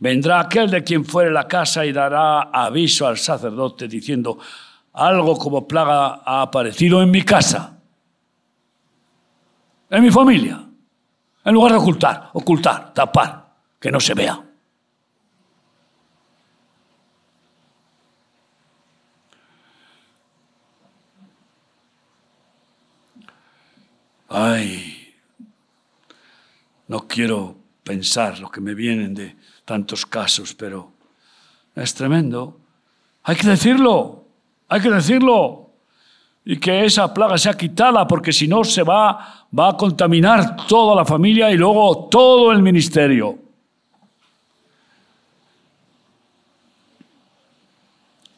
Vendrá aquel de quien fuere la casa y dará aviso al sacerdote diciendo, algo como plaga ha aparecido en mi casa, en mi familia, en lugar de ocultar, ocultar, tapar, que no se vea. Ay, no quiero pensar lo que me vienen de tantos casos, pero es tremendo. Hay que decirlo, hay que decirlo. Y que esa plaga sea quitada, porque si no se va, va a contaminar toda la familia y luego todo el ministerio.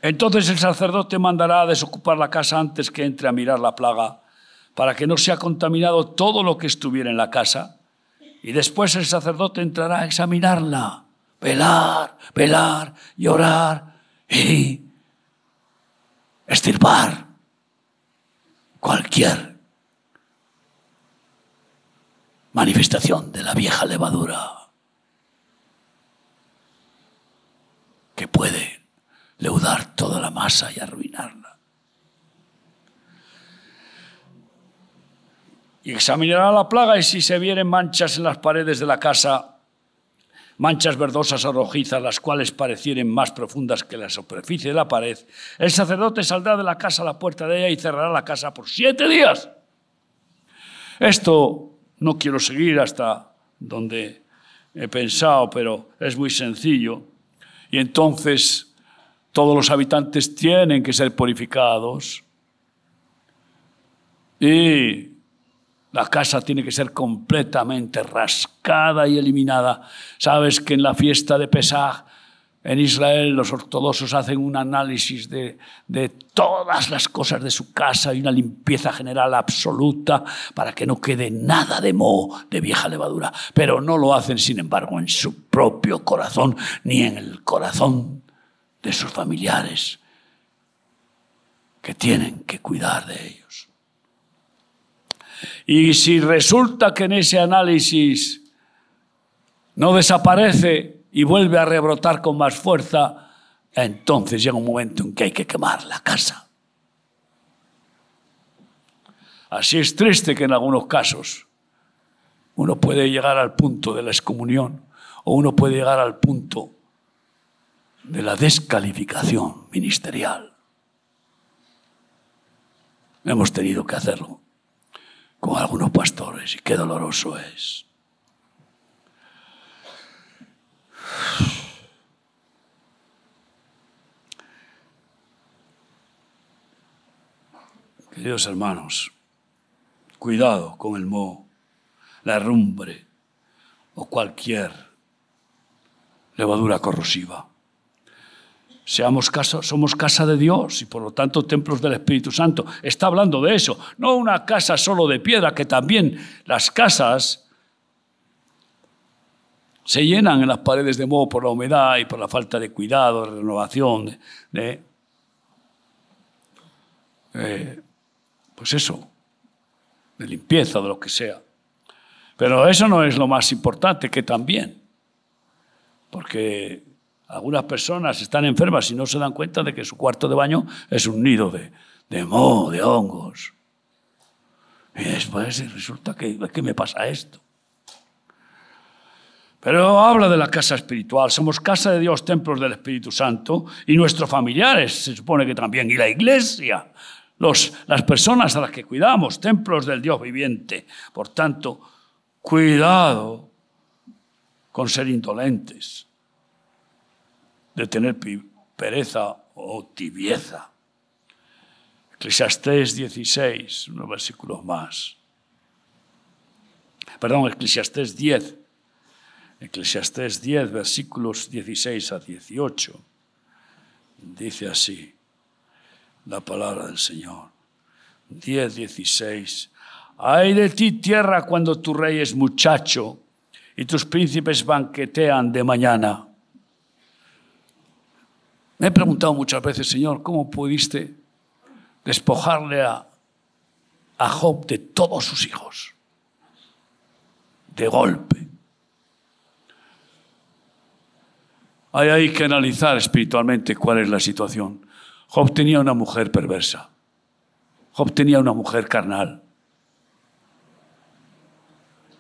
Entonces el sacerdote mandará a desocupar la casa antes que entre a mirar la plaga, para que no sea contaminado todo lo que estuviera en la casa Y después el sacerdote entrará a examinarla, velar, velar, llorar y estirpar cualquier manifestación de la vieja levadura que puede leudar toda la masa y arruinarla. Y examinará la plaga y si se vieren manchas en las paredes de la casa, manchas verdosas o rojizas, las cuales parecieren más profundas que la superficie de la pared, el sacerdote saldrá de la casa a la puerta de ella y cerrará la casa por siete días. Esto no quiero seguir hasta donde he pensado, pero es muy sencillo. Y entonces todos los habitantes tienen que ser purificados. Y la casa tiene que ser completamente rascada y eliminada. Sabes que en la fiesta de Pesaj en Israel los ortodoxos hacen un análisis de, de, todas las cosas de su casa y una limpieza general absoluta para que no quede nada de moho, de vieja levadura. Pero no lo hacen, sin embargo, en su propio corazón ni en el corazón de sus familiares que tienen que cuidar de ellos. Y si resulta que en ese análisis no desaparece y vuelve a rebrotar con más fuerza, entonces llega un momento en que hay que quemar la casa. Así es triste que en algunos casos uno puede llegar al punto de la excomunión o uno puede llegar al punto de la descalificación ministerial. Hemos tenido que hacerlo con algunos pastores y qué doloroso es. Queridos hermanos, cuidado con el moho, la herrumbre o cualquier levadura corrosiva. Seamos casa, somos casa de Dios y por lo tanto templos del Espíritu Santo. Está hablando de eso, no una casa solo de piedra, que también las casas se llenan en las paredes de moho por la humedad y por la falta de cuidado, de renovación, de, eh, pues eso, de limpieza, de lo que sea. Pero eso no es lo más importante, que también, porque algunas personas están enfermas y no se dan cuenta de que su cuarto de baño es un nido de, de moho, de hongos. Y después resulta que, que me pasa esto. Pero habla de la casa espiritual. Somos casa de Dios, templos del Espíritu Santo, y nuestros familiares, se supone que también, y la iglesia las personas a las que cuidamos, templos del Dios viviente. Por tanto, cuidado con ser indolentes, de tener pereza o tibieza. Eclesiastés 16, unos versículos más. Perdón, Eclesiastés 10. Eclesiastés 10, versículos 16 a 18. Dice así la palabra del Señor. 10, 16. Ay de ti tierra cuando tu rey es muchacho y tus príncipes banquetean de mañana. Me he preguntado muchas veces, Señor, ¿cómo pudiste despojarle a, a Job de todos sus hijos? De golpe. Hay, hay que analizar espiritualmente cuál es la situación. Job tenía una mujer perversa. Job tenía una mujer carnal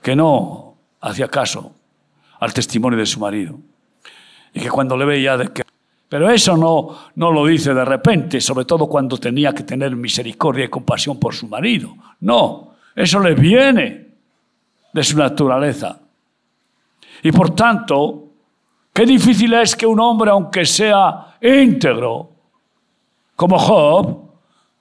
que no hacía caso al testimonio de su marido. Y que cuando le veía de que... Pero eso no, no lo dice de repente, sobre todo cuando tenía que tener misericordia y compasión por su marido. No, eso le viene de su naturaleza. Y por tanto, qué difícil es que un hombre, aunque sea íntegro, como Job,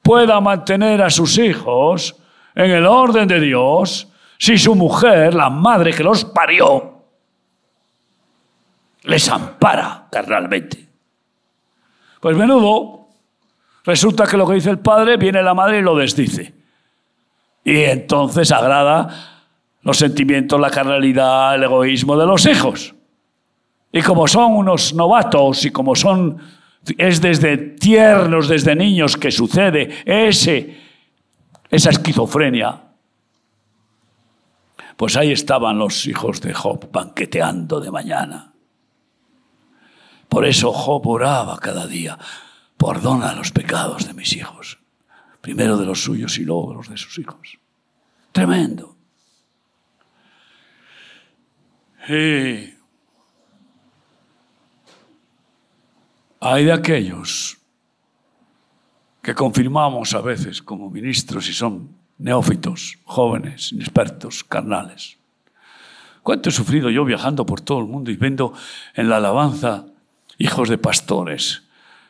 pueda mantener a sus hijos en el orden de Dios si su mujer, la madre que los parió, les ampara carnalmente. Pues menudo, resulta que lo que dice el padre viene la madre y lo desdice. Y entonces agrada los sentimientos, la carnalidad, el egoísmo de los hijos. Y como son unos novatos y como son, es desde tiernos, desde niños que sucede ese, esa esquizofrenia, pues ahí estaban los hijos de Job banqueteando de mañana. Por eso Job oraba cada día, perdona los pecados de mis hijos, primero de los suyos y luego de los de sus hijos. Tremendo. Y hay de aquellos que confirmamos a veces como ministros y son neófitos, jóvenes, inexpertos, carnales. ¿Cuánto he sufrido yo viajando por todo el mundo y viendo en la alabanza hijos de pastores,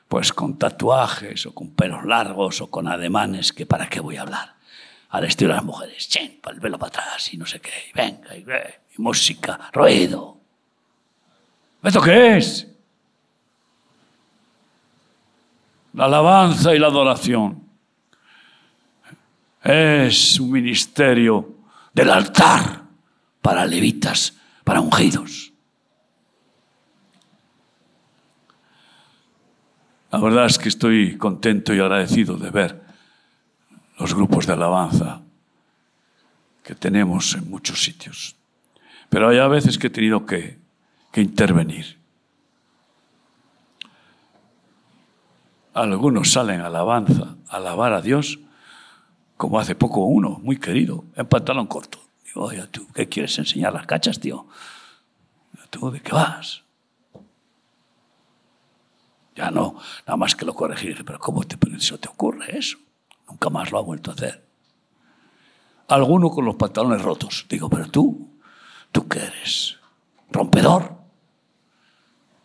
pues con tatuajes o con pelos largos o con ademanes que para qué voy a hablar? Al estilo de las mujeres, chen, el velo para atrás y no sé qué, y venga, y, y música, ruido. ¿Esto qué es? La alabanza y la adoración es un ministerio del altar para levitas, para ungidos. La verdad es que estoy contento y agradecido de ver los grupos de alabanza que tenemos en muchos sitios. Pero hay a veces que he tenido que, que intervenir. Algunos salen a alabanza, a alabar a Dios, como hace poco uno, muy querido, en pantalón corto. Digo, oye, ¿tú qué quieres enseñar las cachas, tío? ¿Tú de qué vas? Ya no, nada más que lo corregí. Pero ¿cómo te, eso te ocurre eso? Nunca más lo ha vuelto a hacer. Alguno con los pantalones rotos. Digo, pero tú, ¿tú qué eres? ¿Rompedor?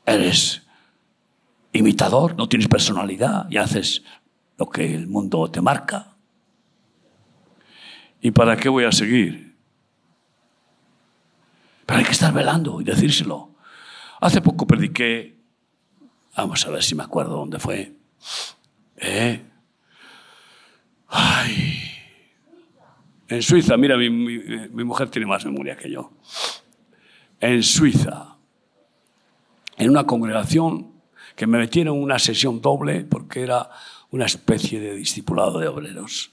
¿Eres imitador? ¿No tienes personalidad y haces lo que el mundo te marca? ¿Y para qué voy a seguir? Pero hay que estar velando y decírselo. Hace poco prediqué, vamos a ver si me acuerdo dónde fue. ¿Eh? Ay. En Suiza, mira, mi, mi mujer tiene más memoria que yo. En Suiza, en una congregación que me metieron en una sesión doble porque era una especie de discipulado de obreros.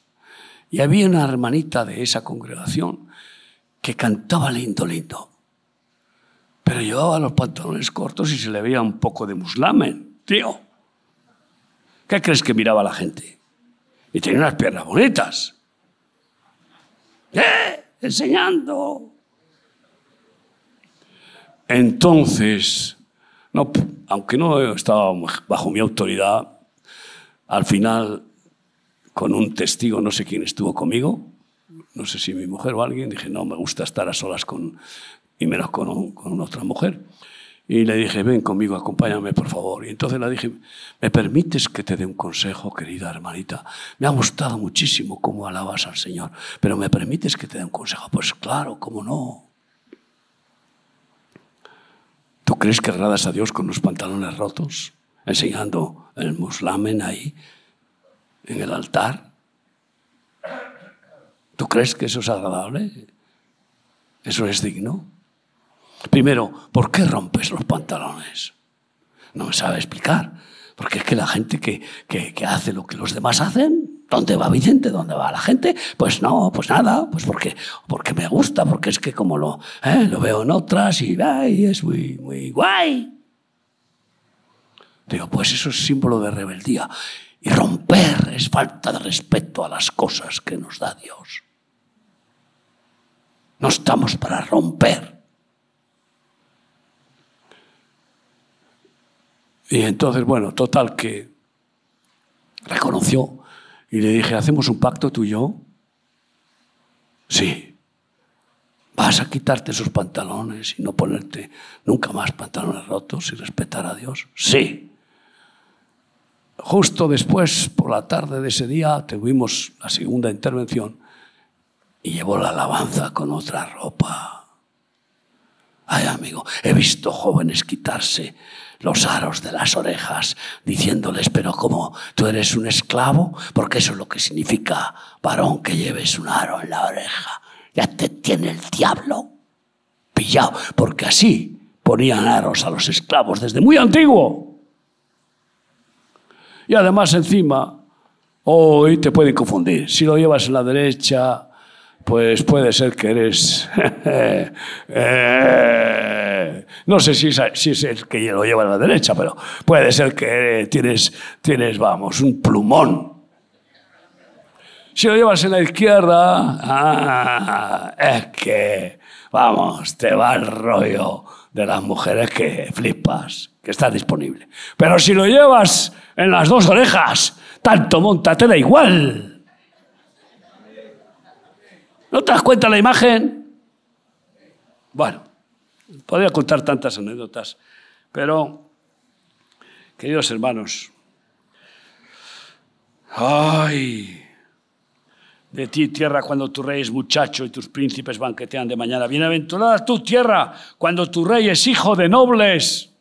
Y había una hermanita de esa congregación que cantaba lindo, lindo. Pero llevaba los pantalones cortos y se le veía un poco de muslamen, tío. ¿Qué crees que miraba la gente? Y tenía unas piernas bonitas. ¿Eh? Enseñando. Entonces, no, aunque no estaba bajo mi autoridad, al final con un testigo, no sé quién estuvo conmigo, no sé si mi mujer o alguien, dije, no, me gusta estar a solas con, y menos con, con otra mujer. Y le dije, ven conmigo, acompáñame, por favor. Y entonces le dije, ¿me permites que te dé un consejo, querida hermanita? Me ha gustado muchísimo cómo alabas al Señor, pero ¿me permites que te dé un consejo? Pues claro, cómo no. ¿Tú crees que agradas a Dios con los pantalones rotos, enseñando el muslamen ahí? en el altar. ¿Tú crees que eso es agradable? ¿Eso es digno? Primero, ¿por qué rompes los pantalones? No me sabe explicar. Porque es que la gente que, que, hace lo que los demás hacen, ¿dónde va Vicente? ¿Dónde va la gente? Pues no, pues nada, pues porque, porque me gusta, porque es que como lo, ¿eh? lo veo en otras y, y es muy, muy guay. Digo, pues eso es símbolo de rebeldía. Y romper es falta de respeto a las cosas que nos da Dios. No estamos para romper. Y entonces, bueno, total que reconoció y le dije, ¿hacemos un pacto tú y yo? Sí. ¿Vas a quitarte esos pantalones y no ponerte nunca más pantalones rotos y respetar a Dios? Sí. Justo después, por la tarde de ese día, tuvimos la segunda intervención y llevó la alabanza con otra ropa. Ay, amigo, he visto jóvenes quitarse los aros de las orejas, diciéndoles, pero como tú eres un esclavo, porque eso es lo que significa varón que lleves un aro en la oreja. ya te tiene el diablo pillado, porque así ponían aros a los esclavos desde muy antiguo. Y además encima, hoy te pueden confundir. Si lo llevas en la derecha, pues puede ser que eres... Eh, no sé si es, el que lo lleva a la derecha, pero puede ser que tienes, tienes, vamos, un plumón. Si lo llevas en la izquierda, ah, es que, vamos, te va el rollo de las mujeres que flipas, que está disponible. Pero si lo llevas en las dos orejas, tanto monta, te da igual. ¿No te das cuenta la imagen? Bueno, podría contar tantas anécdotas, pero, queridos hermanos, ay, de ti tierra cuando tu rey es muchacho y tus príncipes banquetean de mañana. Bienaventurada tu tierra cuando tu rey es hijo de nobles.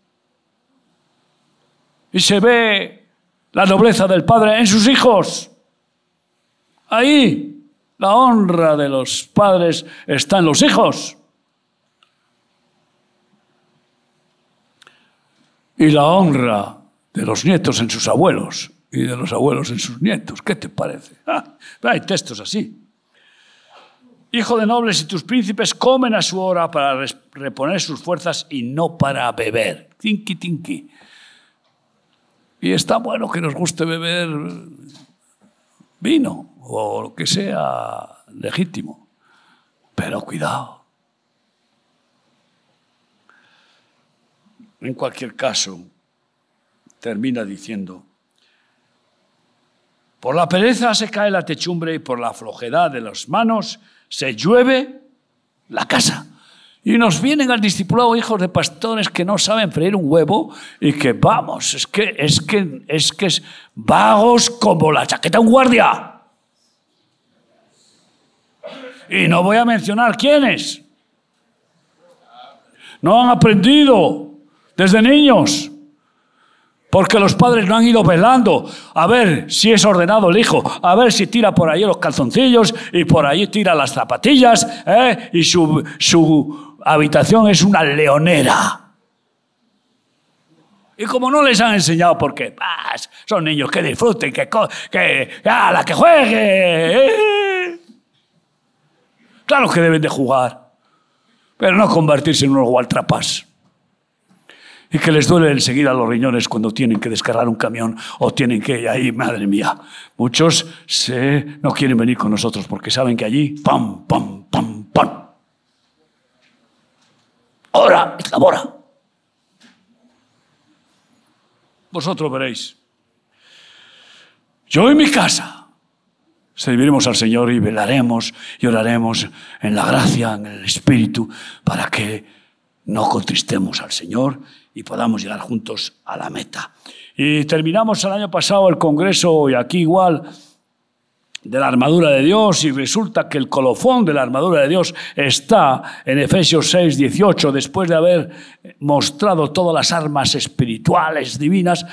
Y se ve la nobleza del padre en sus hijos. Ahí. La honra de los padres está en los hijos. Y la honra de los nietos en sus abuelos y de los abuelos en sus nietos. ¿Qué te parece? Ah, hay textos así. Hijo de nobles y tus príncipes comen a su hora para reponer sus fuerzas y no para beber. Tinky, tinky. Y está bueno que nos guste beber vino o lo que sea legítimo. Pero cuidado. En cualquier caso, termina diciendo, por la pereza se cae la techumbre y por la flojedad de las manos se llueve la casa. Y nos vienen al discipulado hijos de pastores que no saben freír un huevo y que vamos, es que es que es que es vagos como la chaqueta de un guardia. Y no voy a mencionar quiénes. No han aprendido desde niños. Porque los padres no han ido velando a ver si es ordenado el hijo, a ver si tira por ahí los calzoncillos y por ahí tira las zapatillas ¿eh? y su, su habitación es una leonera. Y como no les han enseñado porque son niños que disfruten, que, que, que, la que juegue. ¿eh? Claro que deben de jugar, pero no convertirse en unos gualtrapas. Y que les duele enseguida los riñones cuando tienen que descargar un camión o tienen que, ahí, madre mía, muchos se, no quieren venir con nosotros porque saben que allí, pam, pam, pam, pam. Ahora es la hora. Vosotros veréis. Yo en mi casa serviremos al Señor y velaremos y oraremos en la gracia, en el Espíritu, para que no contristemos al Señor y podamos llegar juntos a la meta. Y terminamos el año pasado el Congreso, y aquí igual, de la armadura de Dios y resulta que el colofón de la armadura de Dios está en Efesios 6, 18, después de haber mostrado todas las armas espirituales divinas,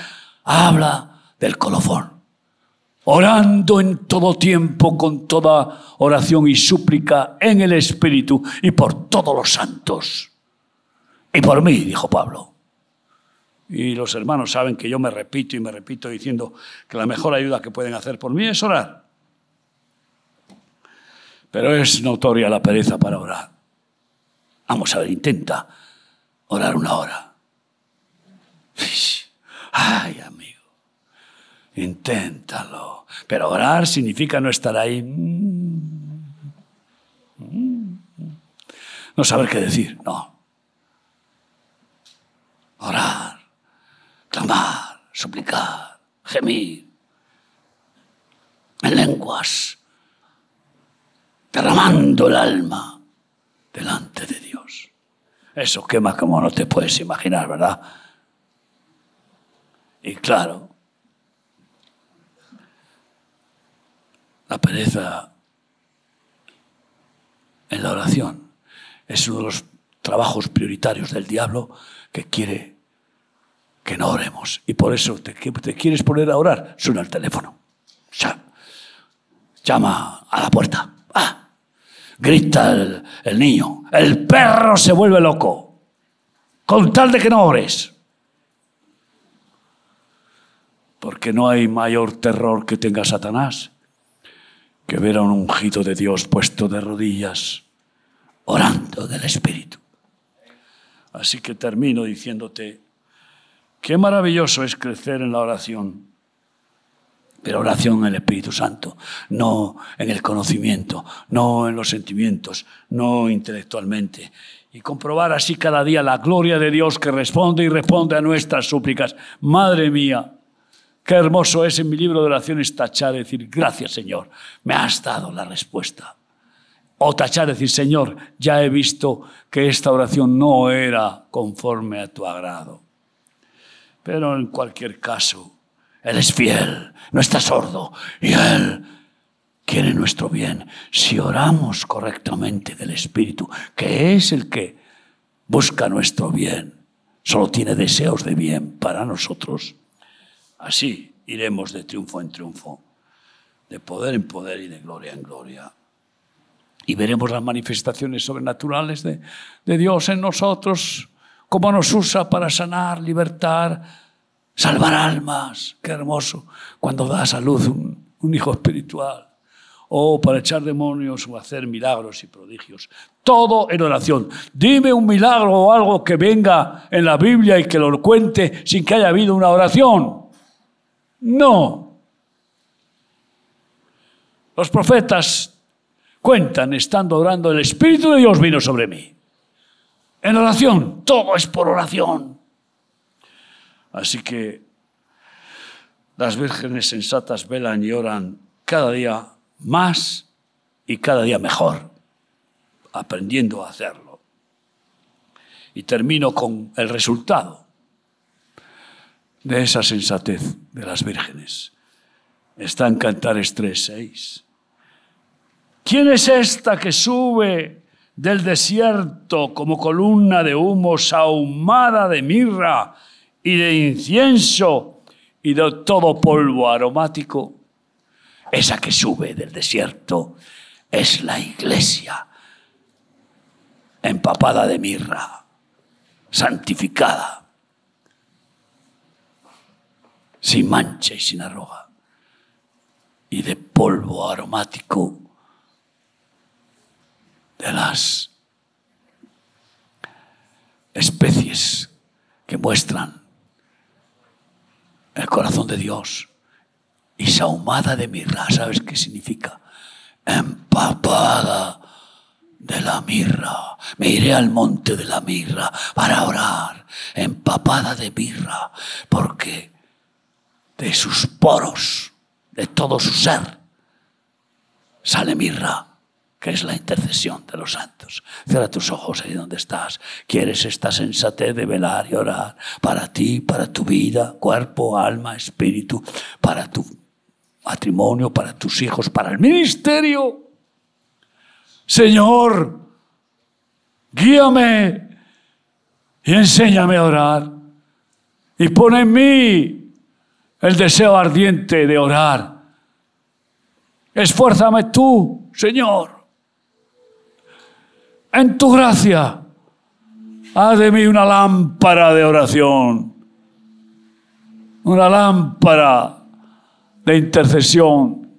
habla del colofón orando en todo tiempo con toda oración y súplica en el Espíritu y por todos los santos. Y por mí, dijo Pablo. Y los hermanos saben que yo me repito y me repito diciendo que la mejor ayuda que pueden hacer por mí es orar. Pero es notoria la pereza para orar. Vamos a ver, intenta orar una hora. Ay, amigo, inténtalo. Pero orar significa no estar ahí. No saber qué decir, no. Orar, clamar, suplicar, gemir, en lenguas, derramando el alma delante de Dios. Eso quema como no te puedes imaginar, ¿verdad? Y claro, La pereza en la oración es uno de los trabajos prioritarios del diablo que quiere que no oremos. Y por eso te, te quieres poner a orar, suena el teléfono. Llama a la puerta. Grita el, el niño. El perro se vuelve loco, con tal de que no ores. Porque no hay mayor terror que tenga Satanás que ver a un ungido de Dios puesto de rodillas, orando del Espíritu. Así que termino diciéndote, qué maravilloso es crecer en la oración, pero oración en el Espíritu Santo, no en el conocimiento, no en los sentimientos, no intelectualmente. Y comprobar así cada día la gloria de Dios que responde y responde a nuestras súplicas. Madre mía, Qué hermoso es en mi libro de oraciones tachar, decir, gracias Señor, me has dado la respuesta. O tachar, decir, Señor, ya he visto que esta oración no era conforme a tu agrado. Pero en cualquier caso, Él es fiel, no está sordo y Él quiere nuestro bien. Si oramos correctamente del Espíritu, que es el que busca nuestro bien, solo tiene deseos de bien para nosotros Así iremos de triunfo en triunfo, de poder en poder y de gloria en gloria. Y veremos las manifestaciones sobrenaturales de, Dios en nosotros, cómo nos usa para sanar, libertar, salvar almas. Qué hermoso cuando da a luz un, un hijo espiritual o para echar demonios o hacer milagros y prodigios. Todo en oración. Dime un milagro o algo que venga en la Biblia y que lo cuente sin que haya habido una oración. No. Los profetas cuentan, estando orando, el Espíritu de Dios vino sobre mí. En oración, todo es por oración. Así que las vírgenes sensatas velan y oran cada día más y cada día mejor, aprendiendo a hacerlo. Y termino con el resultado de esa sensatez de las vírgenes. Está en Cantares 3.6. ¿Quién es esta que sube del desierto como columna de humo sahumada de mirra y de incienso y de todo polvo aromático? Esa que sube del desierto es la iglesia empapada de mirra, santificada sin mancha y sin arroga, y de polvo aromático de las especies que muestran el corazón de Dios y sahumada de mirra, ¿sabes qué significa? Empapada de la mirra. Me iré al monte de la mirra para orar, empapada de mirra, porque de sus poros, de todo su ser, sale mirra, que es la intercesión de los santos. Cierra tus ojos ahí donde estás. ¿Quieres esta sensatez de velar y orar para ti, para tu vida, cuerpo, alma, espíritu, para tu matrimonio, para tus hijos, para el ministerio? Señor, guíame y enséñame a orar. Y pone en mí el deseo ardiente de orar. Esfuérzame tú, Señor, en tu gracia. Haz de mí una lámpara de oración, una lámpara de intercesión,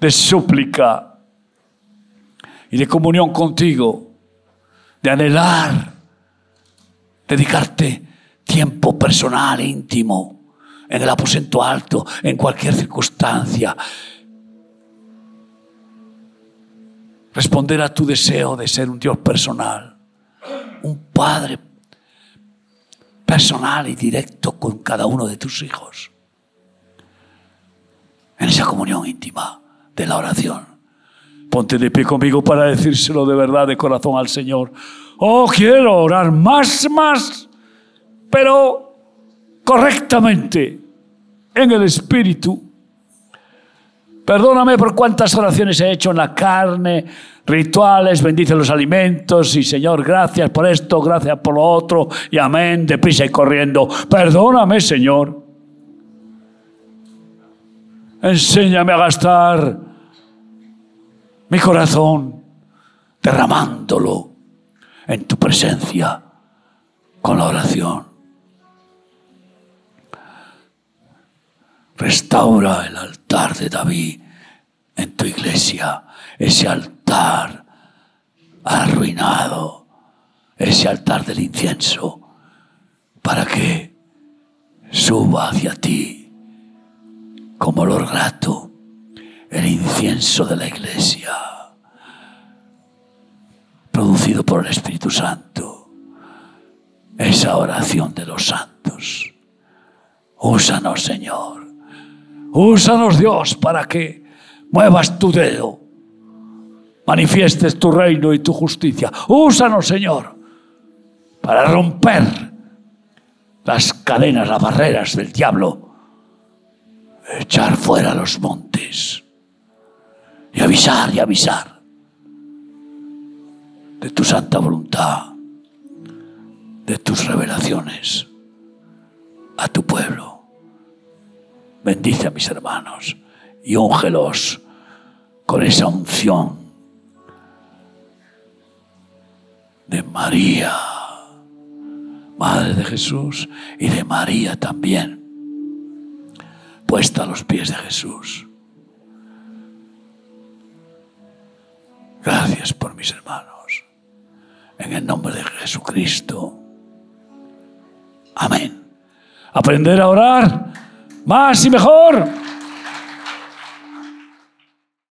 de súplica y de comunión contigo, de anhelar, dedicarte tiempo personal, íntimo en el aposento alto, en cualquier circunstancia. Responder a tu deseo de ser un Dios personal, un Padre personal y directo con cada uno de tus hijos. En esa comunión íntima de la oración. Ponte de pie conmigo para decírselo de verdad, de corazón al Señor. Oh, quiero orar más, más, pero correctamente en el Espíritu. Perdóname por cuántas oraciones he hecho en la carne, rituales, bendice los alimentos y Señor, gracias por esto, gracias por lo otro y amén, deprisa y corriendo. Perdóname, Señor. Enséñame a gastar mi corazón derramándolo en tu presencia con la oración. Restaura el de David en tu iglesia, ese altar arruinado, ese altar del incienso, para que suba hacia ti como olor grato el incienso de la iglesia, producido por el Espíritu Santo, esa oración de los santos. Úsanos, Señor. Úsanos, Dios, para que muevas tu dedo, manifiestes tu reino y tu justicia. Úsanos, Señor, para romper las cadenas, las barreras del diablo, echar fuera los montes y avisar y avisar de tu santa voluntad, de tus revelaciones a tu pueblo. Bendice a mis hermanos y úngelos con esa unción de María, Madre de Jesús, y de María también, puesta a los pies de Jesús. Gracias por mis hermanos. En el nombre de Jesucristo. Amén. Aprender a orar más y mejor.